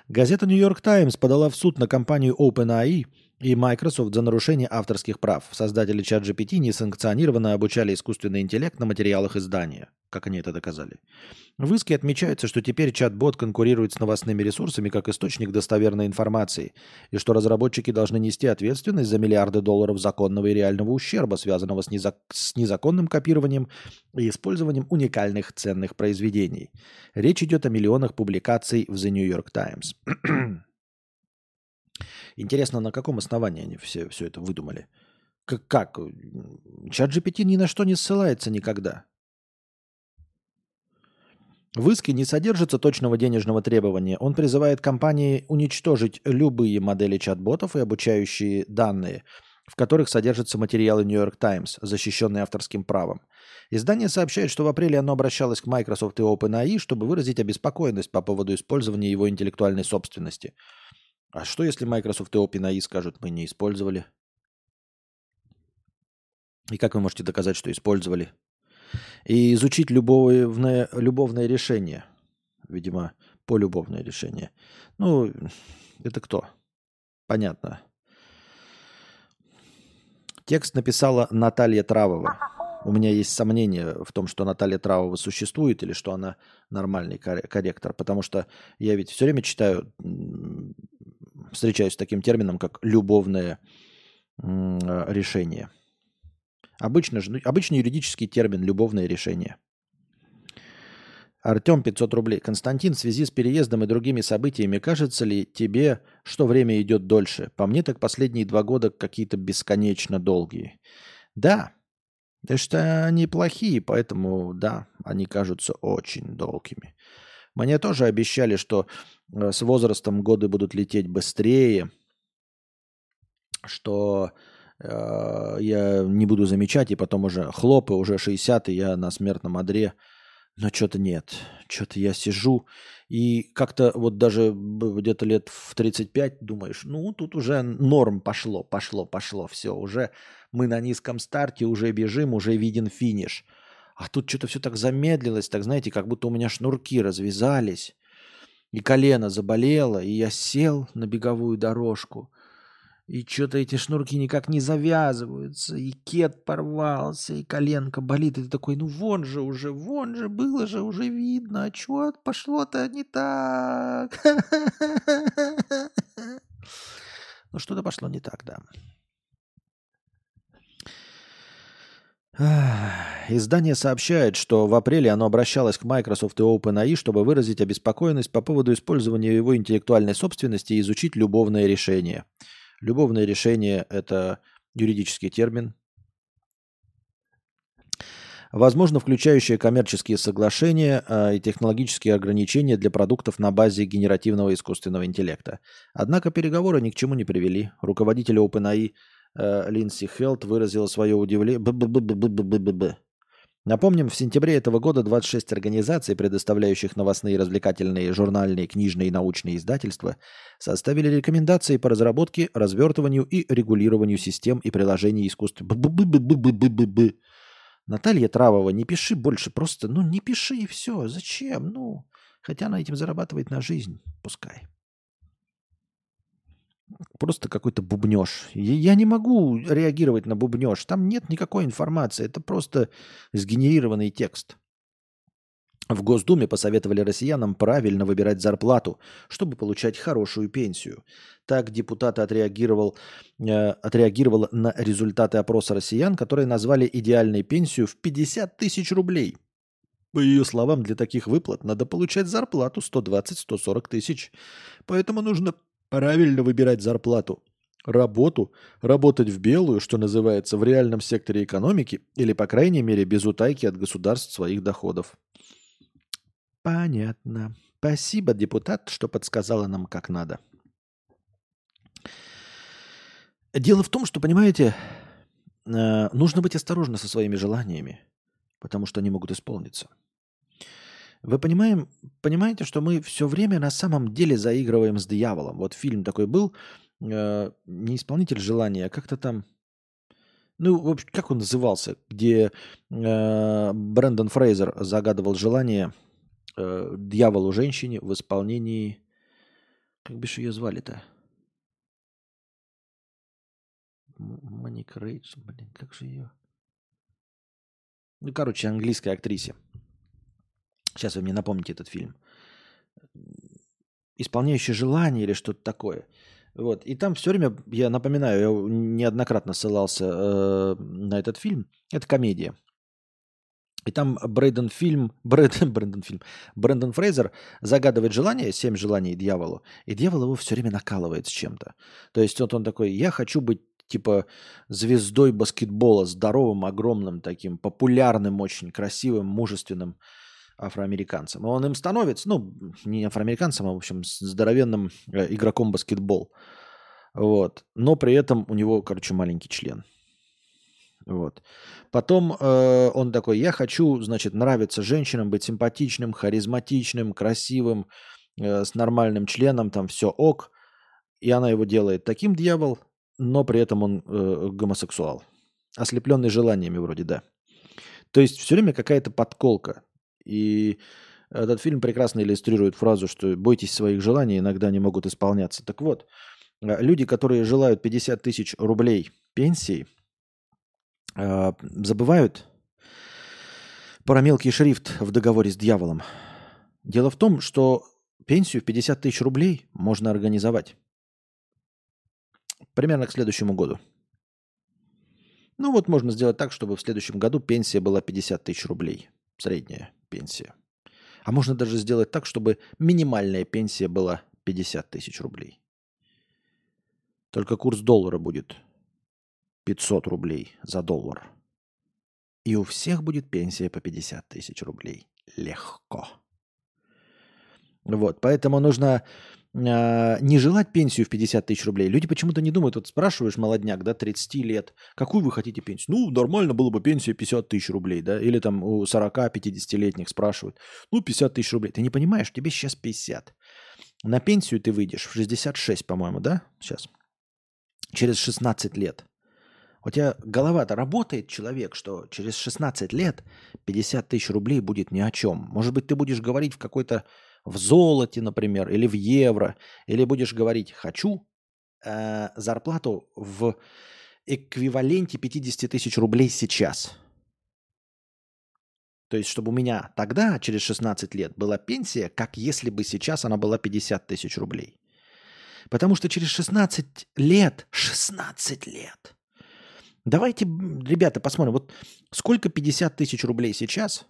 Газета Нью-Йорк Таймс подала в суд на компанию OpenAI и Microsoft за нарушение авторских прав. Создатели чат GPT несанкционированно обучали искусственный интеллект на материалах издания. Как они это доказали? В иске отмечается, что теперь чат-бот конкурирует с новостными ресурсами как источник достоверной информации, и что разработчики должны нести ответственность за миллиарды долларов законного и реального ущерба, связанного с, незак... с незаконным копированием и использованием уникальных ценных произведений. Речь идет о миллионах публикаций в The New York Times. [clears throat] Интересно, на каком основании они все, все это выдумали? Как, как? Чат GPT ни на что не ссылается никогда. В иске не содержится точного денежного требования. Он призывает компании уничтожить любые модели чат-ботов и обучающие данные, в которых содержатся материалы New York Times, защищенные авторским правом. Издание сообщает, что в апреле оно обращалось к Microsoft и OpenAI, чтобы выразить обеспокоенность по поводу использования его интеллектуальной собственности – а что, если Microsoft и OpenAI скажут, мы не использовали? И как вы можете доказать, что использовали? И изучить любовное, любовное решение. Видимо, полюбовное решение. Ну, это кто? Понятно. Текст написала Наталья Травова. У меня есть сомнения в том, что Наталья Травова существует или что она нормальный корректор, потому что я ведь все время читаю встречаюсь с таким термином, как любовное решение. Обычно, ну, обычный юридический термин любовное решение. Артем 500 рублей. Константин, в связи с переездом и другими событиями, кажется ли тебе, что время идет дольше? По мне так последние два года какие-то бесконечно долгие. Да, да что они плохие, поэтому да, они кажутся очень долгими. Мне тоже обещали, что э, с возрастом годы будут лететь быстрее, что э, я не буду замечать, и потом уже хлоп, и уже 60, и я на смертном одре Но что-то нет. Что-то я сижу и как-то вот даже где-то лет в 35 думаешь, ну тут уже норм пошло, пошло, пошло, все, уже мы на низком старте, уже бежим, уже виден финиш. А тут что-то все так замедлилось, так знаете, как будто у меня шнурки развязались, и колено заболело, и я сел на беговую дорожку – и что-то эти шнурки никак не завязываются, и кет порвался, и коленка болит. И ты такой, ну вон же уже, вон же, было же уже видно. А что пошло-то не так? [laughs] Ну что-то пошло не так, да. Издание сообщает, что в апреле оно обращалось к Microsoft и OpenAI, чтобы выразить обеспокоенность по поводу использования его интеллектуальной собственности и изучить любовное решение – Любовное решение – это юридический термин, возможно, включающее коммерческие соглашения э, и технологические ограничения для продуктов на базе генеративного искусственного интеллекта. Однако переговоры ни к чему не привели. Руководитель OpenAI Линдси Хелт выразила свое удивление. Напомним, в сентябре этого года 26 организаций, предоставляющих новостные, развлекательные, журнальные, книжные и научные издательства, составили рекомендации по разработке, развертыванию и регулированию систем и приложений искусства. Наталья Травова, не пиши больше, просто, ну не пиши и все. Зачем? Ну, хотя она этим зарабатывает на жизнь, пускай просто какой-то бубнеж. Я не могу реагировать на бубнеж. Там нет никакой информации. Это просто сгенерированный текст. В Госдуме посоветовали россиянам правильно выбирать зарплату, чтобы получать хорошую пенсию. Так депутат отреагировал, э, отреагировал на результаты опроса россиян, которые назвали идеальной пенсию в 50 тысяч рублей. По ее словам, для таких выплат надо получать зарплату 120-140 тысяч. Поэтому нужно Правильно выбирать зарплату. Работу, работать в белую, что называется, в реальном секторе экономики или, по крайней мере, без утайки от государств своих доходов. Понятно. Спасибо, депутат, что подсказала нам, как надо. Дело в том, что, понимаете, э, нужно быть осторожны со своими желаниями, потому что они могут исполниться. Вы понимаем, понимаете, что мы все время на самом деле заигрываем с дьяволом. Вот фильм такой был, э, не исполнитель желания, а как-то там, ну, в общем, как он назывался, где э, Брэндон Фрейзер загадывал желание э, дьяволу женщине в исполнении, как же ее звали-то? Моник Рейдж, блин, как же ее? Ну, короче, английской актрисе. Сейчас вы мне напомните этот фильм. Исполняющий желание или что-то такое. Вот. И там все время, я напоминаю, я неоднократно ссылался э, на этот фильм. Это комедия. И там Брэдон фильм, [laughs] Брэд, Брэндон фильм, Брэндон Фрейзер загадывает желание, семь желаний дьяволу, и дьявол его все время накалывает с чем-то. То есть вот он такой, я хочу быть типа звездой баскетбола, здоровым, огромным таким, популярным, очень красивым, мужественным афроамериканцем. Он им становится, ну, не афроамериканцем, а, в общем, здоровенным э, игроком баскетбол. Вот. Но при этом у него, короче, маленький член. Вот. Потом э, он такой, я хочу, значит, нравиться женщинам, быть симпатичным, харизматичным, красивым, э, с нормальным членом, там все ок. И она его делает таким дьявол, но при этом он э, гомосексуал. Ослепленный желаниями вроде, да. То есть все время какая-то подколка. И этот фильм прекрасно иллюстрирует фразу, что бойтесь своих желаний, иногда они могут исполняться. Так вот, э, люди, которые желают 50 тысяч рублей пенсии, э, забывают про мелкий шрифт в договоре с дьяволом. Дело в том, что пенсию в 50 тысяч рублей можно организовать примерно к следующему году. Ну вот можно сделать так, чтобы в следующем году пенсия была 50 тысяч рублей, средняя пенсия. А можно даже сделать так, чтобы минимальная пенсия была 50 тысяч рублей. Только курс доллара будет 500 рублей за доллар. И у всех будет пенсия по 50 тысяч рублей. Легко. Вот, поэтому нужно не желать пенсию в 50 тысяч рублей. Люди почему-то не думают, вот спрашиваешь молодняк, да, 30 лет, какую вы хотите пенсию? Ну, нормально было бы пенсия 50 тысяч рублей, да, или там у 40-50-летних спрашивают, ну, 50 тысяч рублей. Ты не понимаешь, тебе сейчас 50. На пенсию ты выйдешь в 66, по-моему, да, сейчас, через 16 лет. У тебя голова-то работает, человек, что через 16 лет 50 тысяч рублей будет ни о чем. Может быть, ты будешь говорить в какой-то в золоте, например, или в евро, или будешь говорить «хочу э, зарплату в эквиваленте 50 тысяч рублей сейчас». То есть, чтобы у меня тогда, через 16 лет, была пенсия, как если бы сейчас она была 50 тысяч рублей. Потому что через 16 лет, 16 лет, давайте, ребята, посмотрим, вот сколько 50 тысяч рублей сейчас –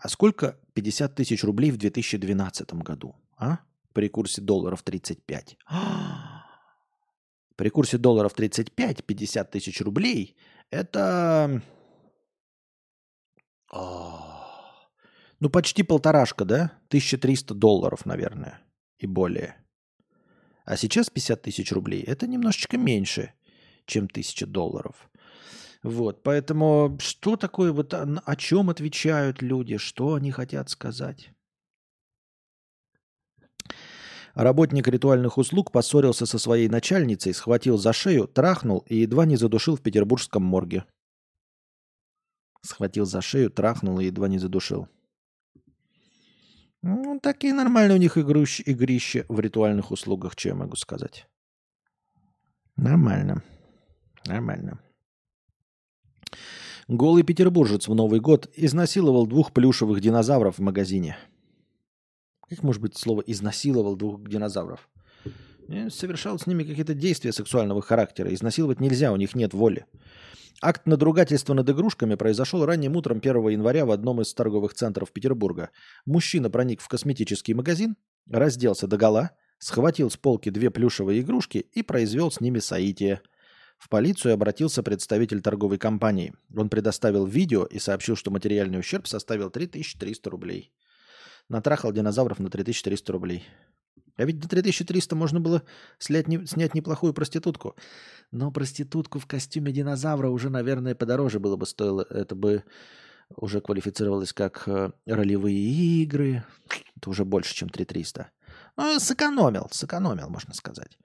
а сколько 50 тысяч рублей в 2012 году? А? При курсе долларов 35. [gasps] При курсе долларов 35 50 тысяч рублей это... Ну, почти полторашка, да? 1300 долларов, наверное, и более. А сейчас 50 тысяч рублей – это немножечко меньше, чем 1000 долларов. Вот, поэтому что такое, вот о чем отвечают люди, что они хотят сказать? Работник ритуальных услуг поссорился со своей начальницей, схватил за шею, трахнул и едва не задушил в петербургском морге. Схватил за шею, трахнул и едва не задушил. Ну, такие нормальные у них игрищ, игрища в ритуальных услугах, что я могу сказать. Нормально. Нормально. Голый петербуржец в Новый год изнасиловал двух плюшевых динозавров в магазине. Как может быть слово «изнасиловал двух динозавров»? Совершал с ними какие-то действия сексуального характера. Изнасиловать нельзя, у них нет воли. Акт надругательства над игрушками произошел ранним утром 1 января в одном из торговых центров Петербурга. Мужчина проник в косметический магазин, разделся до гола, схватил с полки две плюшевые игрушки и произвел с ними соитие. В полицию обратился представитель торговой компании. Он предоставил видео и сообщил, что материальный ущерб составил 3300 рублей. Натрахал динозавров на 3300 рублей. А ведь до 3300 можно было снять, не, снять неплохую проститутку. Но проститутку в костюме динозавра уже, наверное, подороже было бы стоило. Это бы уже квалифицировалось как э, ролевые игры. Это уже больше, чем 3300. Ну, сэкономил, сэкономил, можно сказать.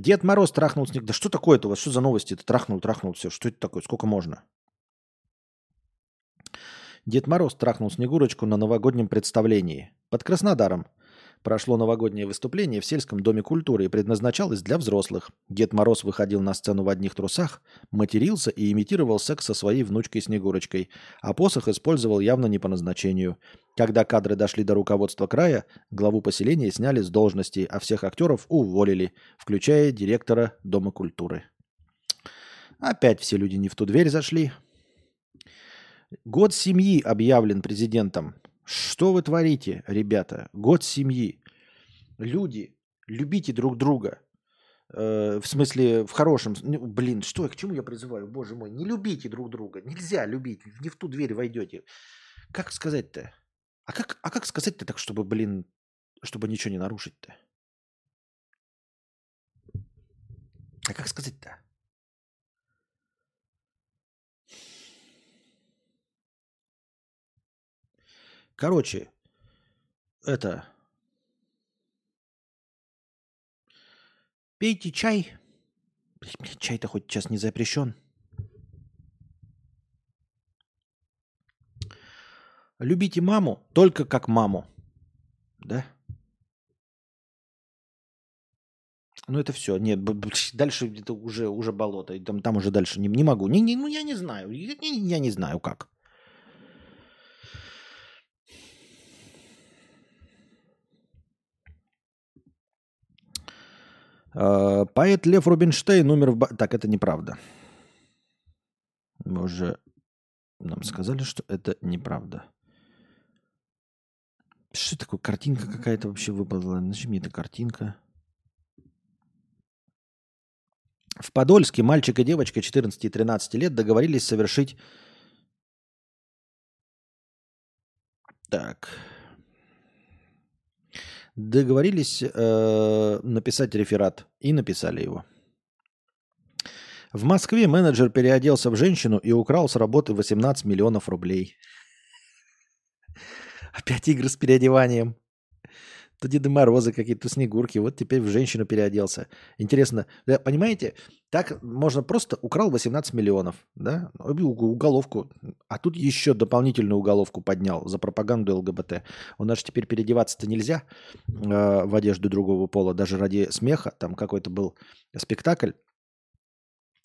Дед Мороз трахнул снег. Да что такое-то у вас? Что за новости? Ты трахнул, трахнул все. Что это такое? Сколько можно? Дед Мороз трахнул Снегурочку на новогоднем представлении. Под Краснодаром прошло новогоднее выступление в сельском доме культуры и предназначалось для взрослых. Дед Мороз выходил на сцену в одних трусах, матерился и имитировал секс со своей внучкой Снегурочкой, а посох использовал явно не по назначению. Когда кадры дошли до руководства края, главу поселения сняли с должности, а всех актеров уволили, включая директора Дома культуры. Опять все люди не в ту дверь зашли. Год семьи объявлен президентом. Что вы творите, ребята? Год семьи. Люди, любите друг друга. Э, в смысле, в хорошем... Ну, блин, что, к чему я призываю? Боже мой, не любите друг друга. Нельзя любить. Не в ту дверь войдете. Как сказать-то? А как, а как сказать-то так, чтобы, блин, чтобы ничего не нарушить-то? А как сказать-то? Короче, это... Пейте чай. Чай-то хоть сейчас не запрещен. Любите маму только как маму. Да? Ну это все. Нет, [laughs] дальше это уже, уже болото. Там, там уже дальше не, не могу. Не, не, ну я не знаю. Я, я не знаю как. Поэт Лев Рубинштейн умер в... Так, это неправда. Мы уже нам сказали, что это неправда. Что такое? Картинка какая-то вообще выпала. Зачем мне эта картинка? В Подольске мальчик и девочка 14 и 13 лет договорились совершить... Так. Договорились э, написать реферат и написали его. В Москве менеджер переоделся в женщину и украл с работы 18 миллионов рублей. Опять игры с переодеванием. То Деды Морозы какие-то, Снегурки. Вот теперь в женщину переоделся. Интересно, да, понимаете, так можно просто украл 18 миллионов, да, уголовку. А тут еще дополнительную уголовку поднял за пропаганду ЛГБТ. У нас же теперь переодеваться-то нельзя э, в одежду другого пола, даже ради смеха. Там какой-то был спектакль,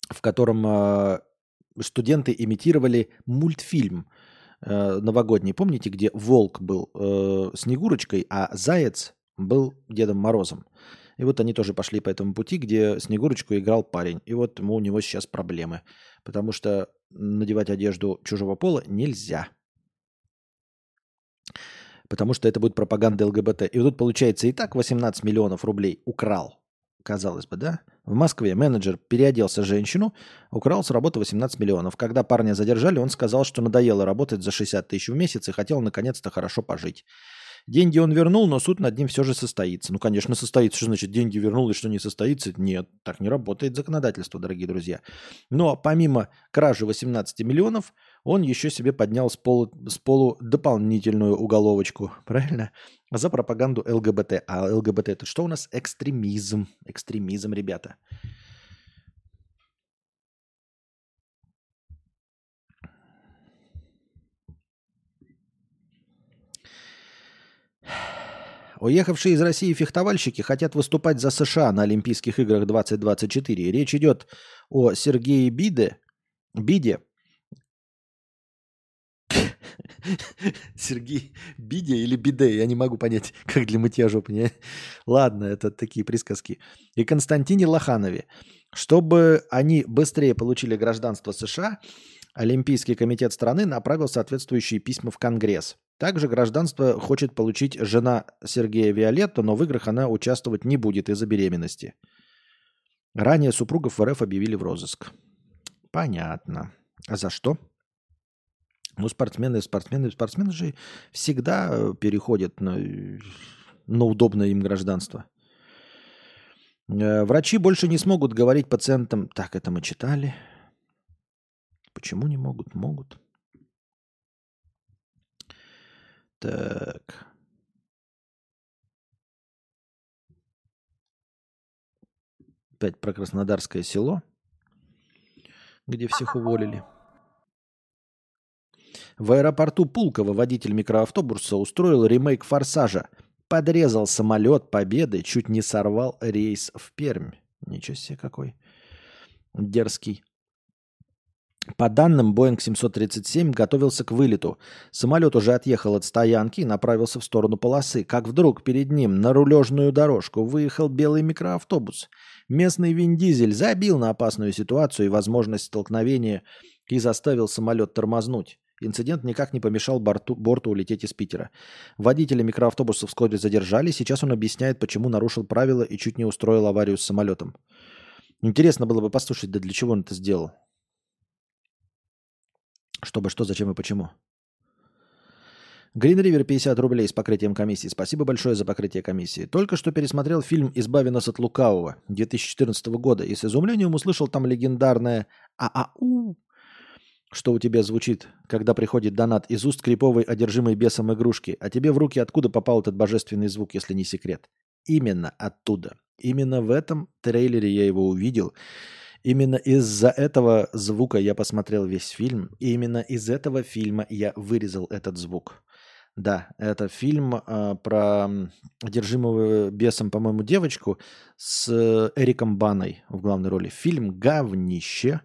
в котором э, студенты имитировали мультфильм э, новогодний, помните, где волк был э, Снегурочкой, а заяц был Дедом Морозом. И вот они тоже пошли по этому пути, где Снегурочку играл парень. И вот ему, у него сейчас проблемы. Потому что надевать одежду чужого пола нельзя. Потому что это будет пропаганда ЛГБТ. И вот тут получается и так 18 миллионов рублей украл. Казалось бы, да? В Москве менеджер переоделся женщину, украл с работы 18 миллионов. Когда парня задержали, он сказал, что надоело работать за 60 тысяч в месяц и хотел наконец-то хорошо пожить. Деньги он вернул, но суд над ним все же состоится. Ну, конечно, состоится. Что значит деньги вернул и что не состоится? Нет, так не работает законодательство, дорогие друзья. Но помимо кражи 18 миллионов, он еще себе поднял с полу, с полу дополнительную уголовочку, правильно? За пропаганду ЛГБТ. А ЛГБТ это что у нас? Экстремизм. Экстремизм, ребята. Уехавшие из России фехтовальщики хотят выступать за США на Олимпийских играх 2024. Речь идет о Сергее Биде, Биде, [laughs] Сергей Биде или Биде, я не могу понять, [laughs] как для мытья жопы. Ладно, это такие присказки. И Константине Лоханове. Чтобы они быстрее получили гражданство США, Олимпийский комитет страны направил соответствующие письма в Конгресс. Также гражданство хочет получить жена Сергея Виолетта, но в играх она участвовать не будет из-за беременности. Ранее супругов в РФ объявили в розыск. Понятно. А за что? Ну, спортсмены, спортсмены, спортсмены же всегда э, переходят на, на удобное им гражданство. Э, врачи больше не смогут говорить пациентам, так, это мы читали. Почему не могут? Могут. Так. Опять про Краснодарское село, где всех уволили. В аэропорту Пулково водитель микроавтобуса устроил ремейк «Форсажа». Подрезал самолет Победы, чуть не сорвал рейс в Пермь. Ничего себе какой дерзкий. По данным, Boeing 737 готовился к вылету. Самолет уже отъехал от стоянки и направился в сторону полосы. Как вдруг перед ним на рулежную дорожку выехал белый микроавтобус. Местный Вин Дизель забил на опасную ситуацию и возможность столкновения и заставил самолет тормознуть. Инцидент никак не помешал борту, борту улететь из Питера. Водителя микроавтобуса вскоре задержали. Сейчас он объясняет, почему нарушил правила и чуть не устроил аварию с самолетом. Интересно было бы послушать, да для чего он это сделал. Чтобы что, зачем и почему. Green River 50 рублей с покрытием комиссии. Спасибо большое за покрытие комиссии. Только что пересмотрел фильм «Избави нас от лукавого» 2014 года и с изумлением услышал там легендарное «ААУ» что у тебя звучит, когда приходит донат из уст криповой, одержимой бесом игрушки, а тебе в руки откуда попал этот божественный звук, если не секрет? Именно оттуда. Именно в этом трейлере я его увидел. Именно из-за этого звука я посмотрел весь фильм. И именно из этого фильма я вырезал этот звук. Да, это фильм э, про одержимого бесом, по-моему, девочку с Эриком Баной в главной роли. Фильм говнище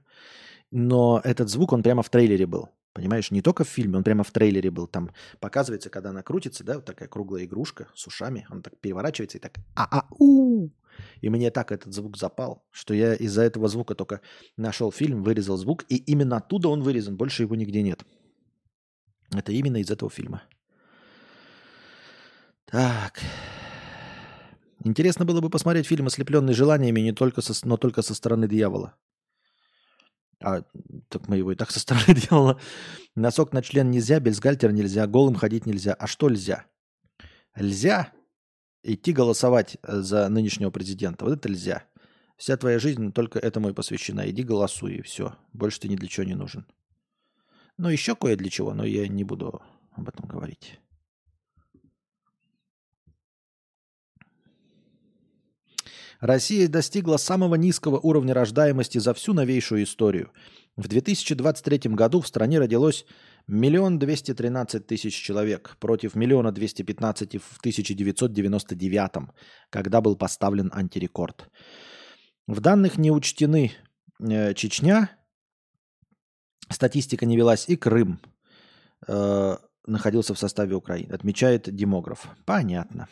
но этот звук, он прямо в трейлере был. Понимаешь, не только в фильме, он прямо в трейлере был. Там показывается, когда она крутится, да, вот такая круглая игрушка с ушами, он так переворачивается и так а-а-у. И мне так этот звук запал, что я из-за этого звука только нашел фильм, вырезал звук, и именно оттуда он вырезан, больше его нигде нет. Это именно из этого фильма. Так. Интересно было бы посмотреть фильм «Ослепленный желаниями» не только со, но только со стороны дьявола. А, так мы его и так со стороны [laughs] делала. Носок на член нельзя, бельсгальтер нельзя, голым ходить нельзя. А что нельзя? Нельзя идти голосовать э, за нынешнего президента. Вот это нельзя. Вся твоя жизнь только этому и посвящена. Иди голосуй, и все. Больше ты ни для чего не нужен. Ну, еще кое для чего, но я не буду об этом говорить. Россия достигла самого низкого уровня рождаемости за всю новейшую историю. В 2023 году в стране родилось миллион двести тринадцать тысяч человек против миллиона двести пятнадцати в 1999, когда был поставлен антирекорд. В данных не учтены э, Чечня, статистика не велась, и Крым э, находился в составе Украины, отмечает демограф. Понятно.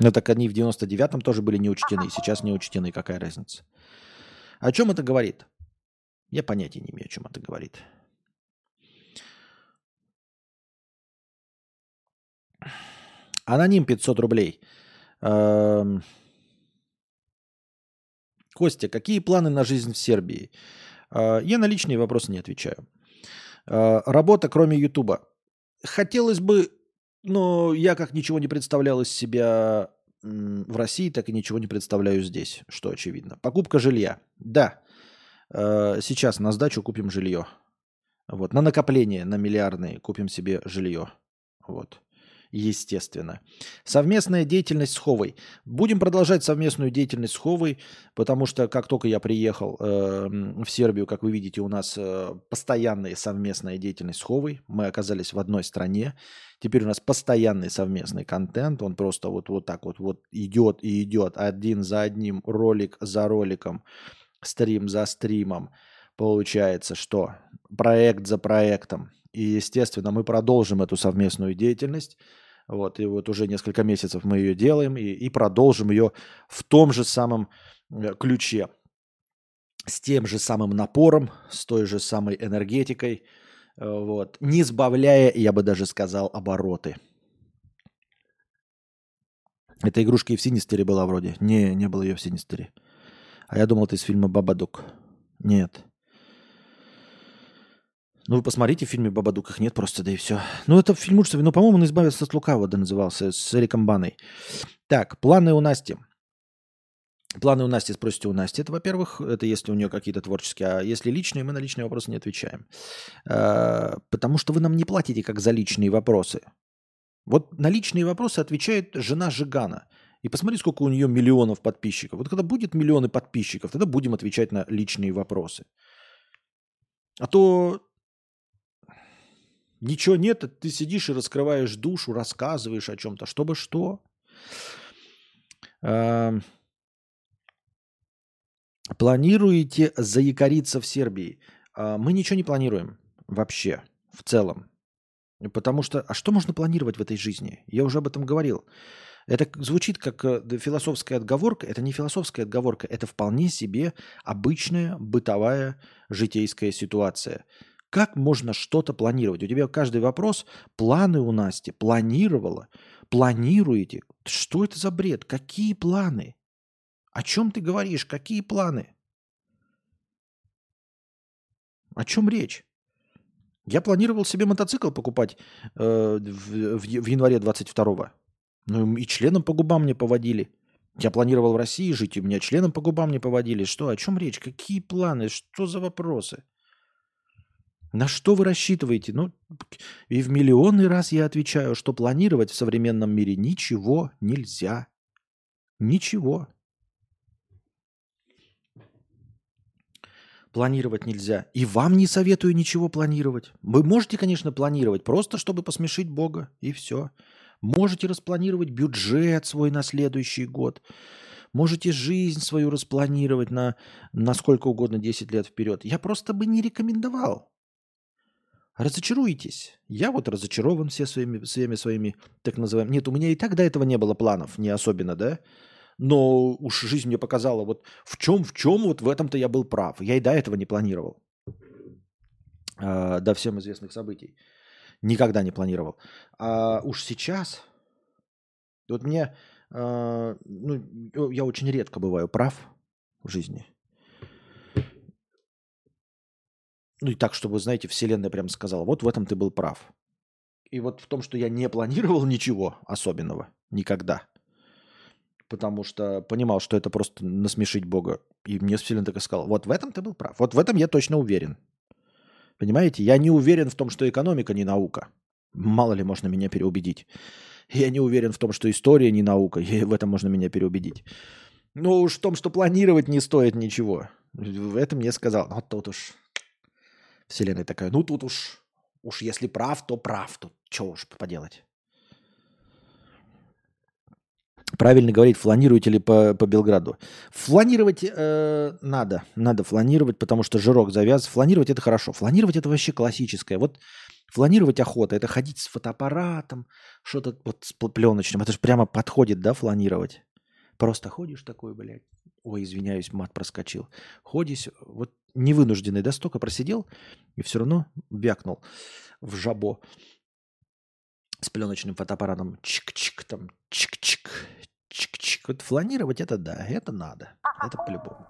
Но так они в 99-м тоже были не учтены, сейчас не учтены, какая разница. О чем это говорит? Я понятия не имею, о чем это говорит. Аноним 500 рублей. Эм... Костя, какие планы на жизнь в Сербии? Э, я на личные вопросы не отвечаю. Э, работа, кроме Ютуба. Хотелось бы но я как ничего не представлял из себя в России, так и ничего не представляю здесь, что очевидно. Покупка жилья. Да, э, сейчас на сдачу купим жилье. Вот, на накопление, на миллиардные купим себе жилье. Вот естественно. Совместная деятельность с Ховой. Будем продолжать совместную деятельность с Ховой, потому что как только я приехал э, в Сербию, как вы видите, у нас э, постоянная совместная деятельность с Ховой. Мы оказались в одной стране. Теперь у нас постоянный совместный контент. Он просто вот, вот так вот, вот идет и идет один за одним, ролик за роликом, стрим за стримом. Получается, что проект за проектом. И, естественно, мы продолжим эту совместную деятельность. Вот, и вот уже несколько месяцев мы ее делаем и, и продолжим ее в том же самом э, ключе, с тем же самым напором, с той же самой энергетикой, э, вот, не сбавляя, я бы даже сказал, обороты. Эта игрушка и в Синистере была вроде. Не, не было ее в Синистере. А я думал, это из фильма «Бабадук». Нет. Ну, вы посмотрите, в фильме «Бабадук» их нет просто, да и все. Ну, это фильм ужасов. Ну, по-моему, он «Избавился от лукавого», да, назывался, с Эриком Баной. Так, планы у Насти. Планы у Насти, спросите у Насти. Это, во-первых, это если у нее какие-то творческие, а если личные, мы на личные вопросы не отвечаем. А, потому что вы нам не платите как за личные вопросы. Вот на личные вопросы отвечает жена Жигана. И посмотри, сколько у нее миллионов подписчиков. Вот когда будет миллионы подписчиков, тогда будем отвечать на личные вопросы. А то Ничего нет, ты сидишь и раскрываешь душу, рассказываешь о чем-то, чтобы что. Планируете заякориться в Сербии? А, мы ничего не планируем вообще, в целом. Потому что, а что можно планировать в этой жизни? Я уже об этом говорил. Это звучит как э, философская отговорка. Это не философская отговорка, это вполне себе обычная бытовая житейская ситуация – как можно что-то планировать? У тебя каждый вопрос, планы у Насти, планировала, планируете. Что это за бред? Какие планы? О чем ты говоришь? Какие планы? О чем речь? Я планировал себе мотоцикл покупать э, в, в, в январе 22-го. Ну и членом по губам мне поводили. Я планировал в России жить, и меня членом по губам не поводили. Что, о чем речь? Какие планы? Что за вопросы? На что вы рассчитываете? Ну, и в миллионный раз я отвечаю, что планировать в современном мире ничего нельзя. Ничего. Планировать нельзя. И вам не советую ничего планировать. Вы можете, конечно, планировать, просто чтобы посмешить Бога, и все. Можете распланировать бюджет свой на следующий год. Можете жизнь свою распланировать на, на сколько угодно 10 лет вперед. Я просто бы не рекомендовал. Разочаруетесь. Я вот разочарован все своими, всеми своими так называемыми... Нет, у меня и так до этого не было планов, не особенно, да? Но уж жизнь мне показала, вот в чем, в чем вот в этом-то я был прав. Я и до этого не планировал. А, до всем известных событий. Никогда не планировал. А уж сейчас... Вот мне... А, ну, я очень редко бываю прав в жизни. Ну и так, чтобы, знаете, Вселенная прям сказала, вот в этом ты был прав. И вот в том, что я не планировал ничего особенного никогда. Потому что понимал, что это просто насмешить Бога. И мне Вселенная так и сказал, вот в этом ты был прав. Вот в этом я точно уверен. Понимаете? Я не уверен в том, что экономика не наука. Мало ли можно меня переубедить. Я не уверен в том, что история не наука. И в этом можно меня переубедить. Но уж в том, что планировать не стоит ничего. В этом мне сказал. Ну, тут уж Вселенная такая, ну тут уж, уж если прав, то прав. Тут что уж поделать. Правильно говорить, фланируете ли по, по Белграду? Фланировать э, надо. Надо фланировать, потому что жирок завяз. Фланировать это хорошо. Фланировать это вообще классическое. Вот фланировать охота. Это ходить с фотоаппаратом, что-то вот с пленочным. Это же прямо подходит, да, фланировать? Просто ходишь такой, блядь. Ой, извиняюсь, мат проскочил. Ходишь, вот невынужденный, да, столько просидел и все равно бякнул в жабо с пленочным фотоаппаратом. Чик-чик там, чик-чик, чик-чик. Вот фланировать это да, это надо. Это по-любому.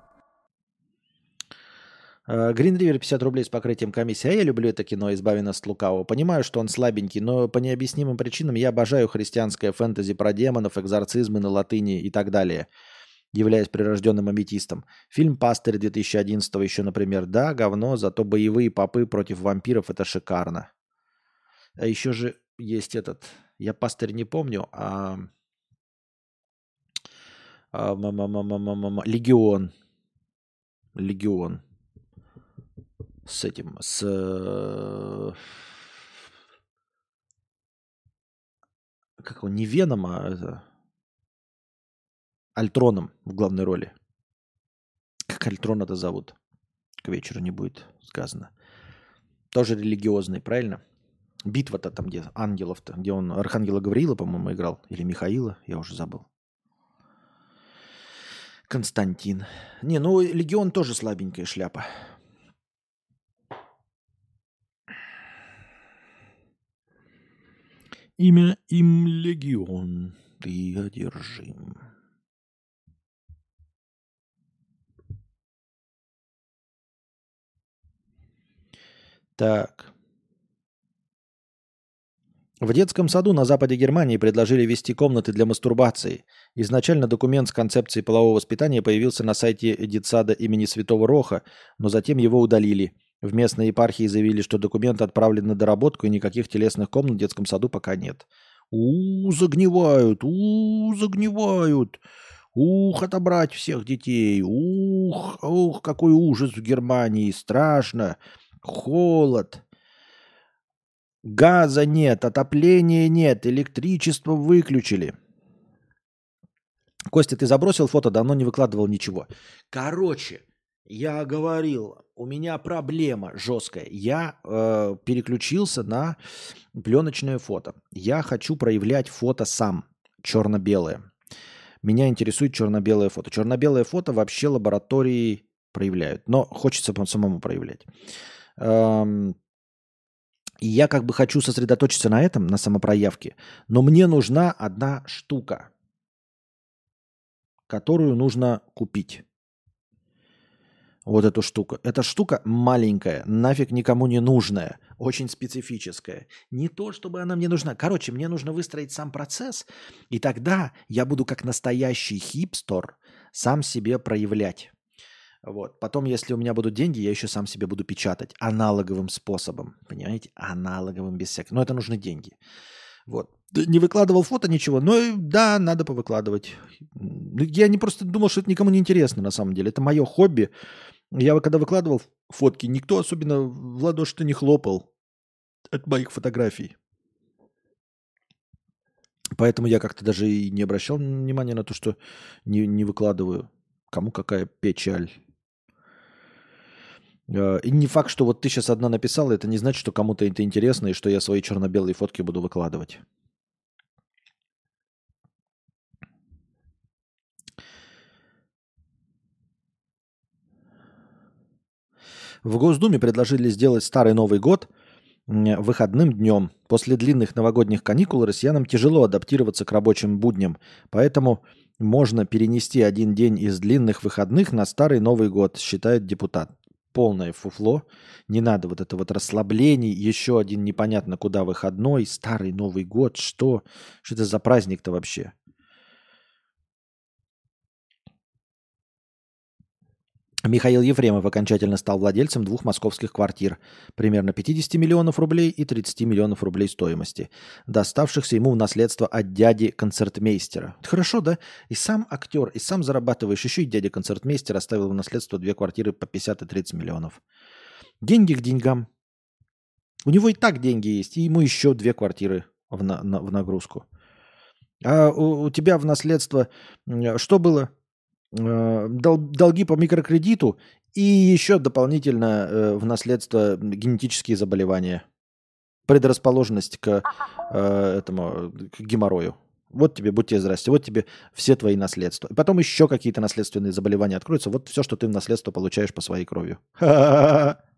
Green River 50 рублей с покрытием комиссии. А я люблю это кино «Избави нас от лукавого». Понимаю, что он слабенький, но по необъяснимым причинам я обожаю христианское фэнтези про демонов, экзорцизмы на латыни и так далее, являясь прирожденным аметистом. Фильм «Пастырь» 2011 еще, например. Да, говно, зато боевые попы против вампиров – это шикарно. А еще же есть этот, я пастырь не помню, а, а Легион. Легион. С этим, с как он, не Веном, а это, Альтроном в главной роли. Как Альтрон это зовут? К вечеру не будет сказано. Тоже религиозный, правильно? Битва-то там, где ангелов-то, где он Архангела Гавриила, по-моему, играл. Или Михаила, я уже забыл. Константин. Не, ну Легион тоже слабенькая шляпа. Имя им Легион, ты одержим. Так. В детском саду на западе Германии предложили вести комнаты для мастурбации. Изначально документ с концепцией полового воспитания появился на сайте детсада имени Святого Роха, но затем его удалили. В местной епархии заявили, что документ отправлен на доработку и никаких телесных комнат в детском саду пока нет. У, загнивают, у, загнивают. Ух, отобрать всех детей. Ух, ух, какой ужас в Германии, страшно. Холод. Газа нет, отопления нет, электричество выключили. Костя, ты забросил фото, давно не выкладывал ничего. Короче, я говорил, у меня проблема жесткая. Я э, переключился на пленочное фото. Я хочу проявлять фото сам, черно-белое. Меня интересует черно-белое фото. Черно-белое фото вообще лаборатории проявляют, но хочется самому проявлять. Я как бы хочу сосредоточиться на этом, на самопроявке, но мне нужна одна штука, которую нужно купить. Вот эту штуку. Эта штука маленькая, нафиг никому не нужная, очень специфическая. Не то, чтобы она мне нужна. Короче, мне нужно выстроить сам процесс, и тогда я буду как настоящий хипстер сам себе проявлять. Вот. Потом, если у меня будут деньги, я еще сам себе буду печатать аналоговым способом. Понимаете? Аналоговым, без всяких. Но это нужны деньги. Вот. Не выкладывал фото, ничего. Но да, надо повыкладывать. Я не просто думал, что это никому не интересно на самом деле. Это мое хобби. Я когда выкладывал фотки, никто особенно в ладоши не хлопал от моих фотографий. Поэтому я как-то даже и не обращал внимания на то, что не, не выкладываю. Кому какая печаль. Э, и не факт, что вот ты сейчас одна написала, это не значит, что кому-то это интересно и что я свои черно-белые фотки буду выкладывать. В Госдуме предложили сделать Старый Новый год выходным днем. После длинных новогодних каникул россиянам тяжело адаптироваться к рабочим будням, поэтому можно перенести один день из длинных выходных на Старый Новый год, считает депутат. Полное фуфло. Не надо вот это вот расслаблений. Еще один непонятно куда выходной. Старый Новый год. Что? Что это за праздник-то вообще? Михаил Ефремов окончательно стал владельцем двух московских квартир, примерно 50 миллионов рублей и 30 миллионов рублей стоимости, доставшихся ему в наследство от дяди-концертмейстера. Хорошо, да? И сам актер, и сам зарабатываешь, еще и дядя-концертмейстер оставил в наследство две квартиры по 50 и 30 миллионов. Деньги к деньгам. У него и так деньги есть, и ему еще две квартиры в, на, на, в нагрузку. А у, у тебя в наследство что было? Э, долги по микрокредиту и еще дополнительно э, в наследство генетические заболевания, предрасположенность к э, этому к геморрою. Вот тебе, будьте здрасте, вот тебе все твои наследства. И потом еще какие-то наследственные заболевания откроются. Вот все, что ты в наследство получаешь по своей крови. [laughs]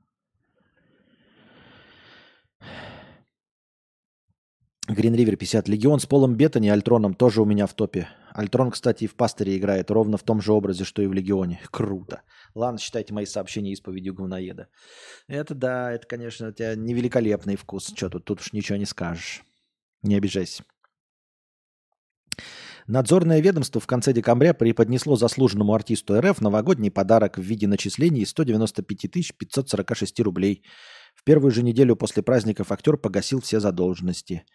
Green River 50. Легион с Полом Беттани, Альтроном тоже у меня в топе. Альтрон, кстати, и в Пасторе играет ровно в том же образе, что и в Легионе. Круто. Ладно, считайте мои сообщения исповедью говноеда. Это да, это, конечно, у тебя невеликолепный вкус. Что тут, тут уж ничего не скажешь. Не обижайся. Надзорное ведомство в конце декабря преподнесло заслуженному артисту РФ новогодний подарок в виде начислений 195 546 рублей. В первую же неделю после праздников актер погасил все задолженности –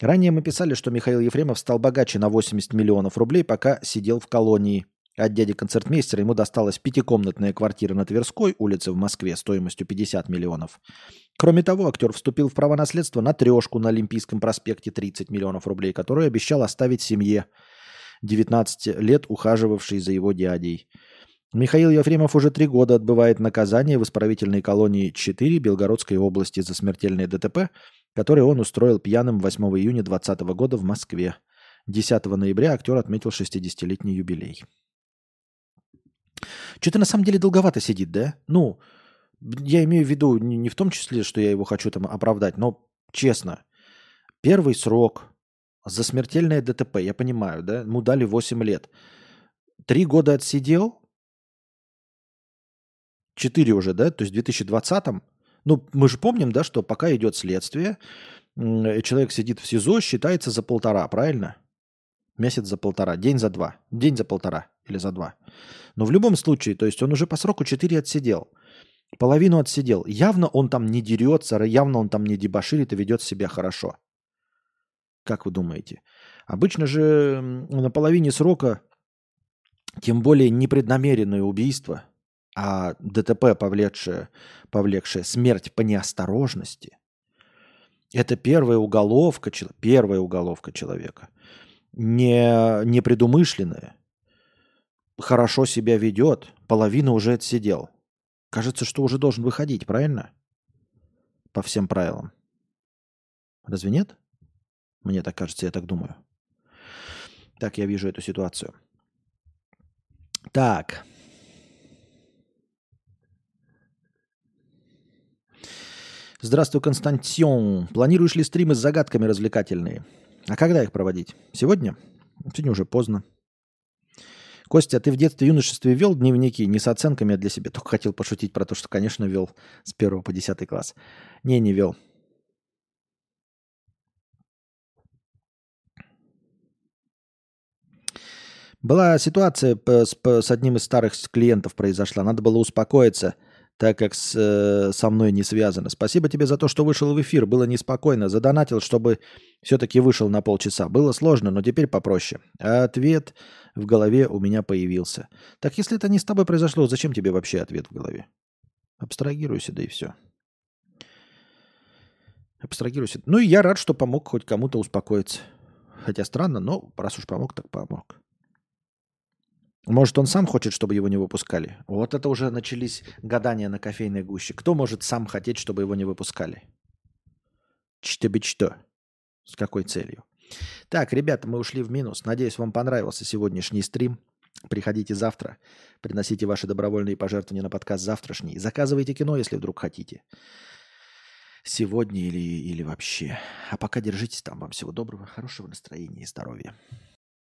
Ранее мы писали, что Михаил Ефремов стал богаче на 80 миллионов рублей, пока сидел в колонии. От дяди концертмейстера ему досталась пятикомнатная квартира на Тверской улице в Москве стоимостью 50 миллионов. Кроме того, актер вступил в право наследства на трешку на Олимпийском проспекте 30 миллионов рублей, которую обещал оставить семье, 19 лет ухаживавшей за его дядей. Михаил Ефремов уже три года отбывает наказание в исправительной колонии 4 Белгородской области за смертельное ДТП, который он устроил пьяным 8 июня 2020 года в Москве. 10 ноября актер отметил 60-летний юбилей. Что-то на самом деле долговато сидит, да? Ну, я имею в виду не в том числе, что я его хочу там оправдать, но честно, первый срок за смертельное ДТП, я понимаю, да, ему дали 8 лет. Три года отсидел, четыре уже, да, то есть в 2020-м ну, мы же помним, да, что пока идет следствие, человек сидит в СИЗО, считается за полтора, правильно? Месяц за полтора, день за два, день за полтора или за два. Но в любом случае, то есть он уже по сроку 4 отсидел. Половину отсидел. Явно он там не дерется, явно он там не дебоширит и ведет себя хорошо. Как вы думаете? Обычно же на половине срока, тем более непреднамеренное убийство – а ДТП, повлекшее, повлекшее смерть по неосторожности, это первая уголовка, первая уголовка человека. Не, непредумышленная. Хорошо себя ведет, половину уже отсидел. Кажется, что уже должен выходить, правильно? По всем правилам. Разве нет? Мне так кажется, я так думаю. Так я вижу эту ситуацию. Так. Здравствуй, Константин. Планируешь ли стримы с загадками развлекательные? А когда их проводить? Сегодня? Сегодня уже поздно. Костя, ты в детстве, юношестве вел дневники не с оценками, а для себя? Только хотел пошутить про то, что, конечно, вел с первого по десятый класс. Не, не вел. Была ситуация с, с одним из старых клиентов произошла. Надо было успокоиться – так как с, э, со мной не связано. Спасибо тебе за то, что вышел в эфир. Было неспокойно. Задонатил, чтобы все-таки вышел на полчаса. Было сложно, но теперь попроще. А ответ в голове у меня появился. Так если это не с тобой произошло, зачем тебе вообще ответ в голове? Абстрагируйся, да и все. Абстрагируйся. Ну и я рад, что помог хоть кому-то успокоиться. Хотя странно, но раз уж помог, так помог. Может, он сам хочет, чтобы его не выпускали? Вот это уже начались гадания на кофейной гуще. Кто может сам хотеть, чтобы его не выпускали? Что-бы что? С какой целью? Так, ребята, мы ушли в минус. Надеюсь, вам понравился сегодняшний стрим. Приходите завтра. Приносите ваши добровольные пожертвования на подкаст завтрашний. Заказывайте кино, если вдруг хотите. Сегодня или, или вообще. А пока держитесь там. Вам всего доброго, хорошего настроения и здоровья.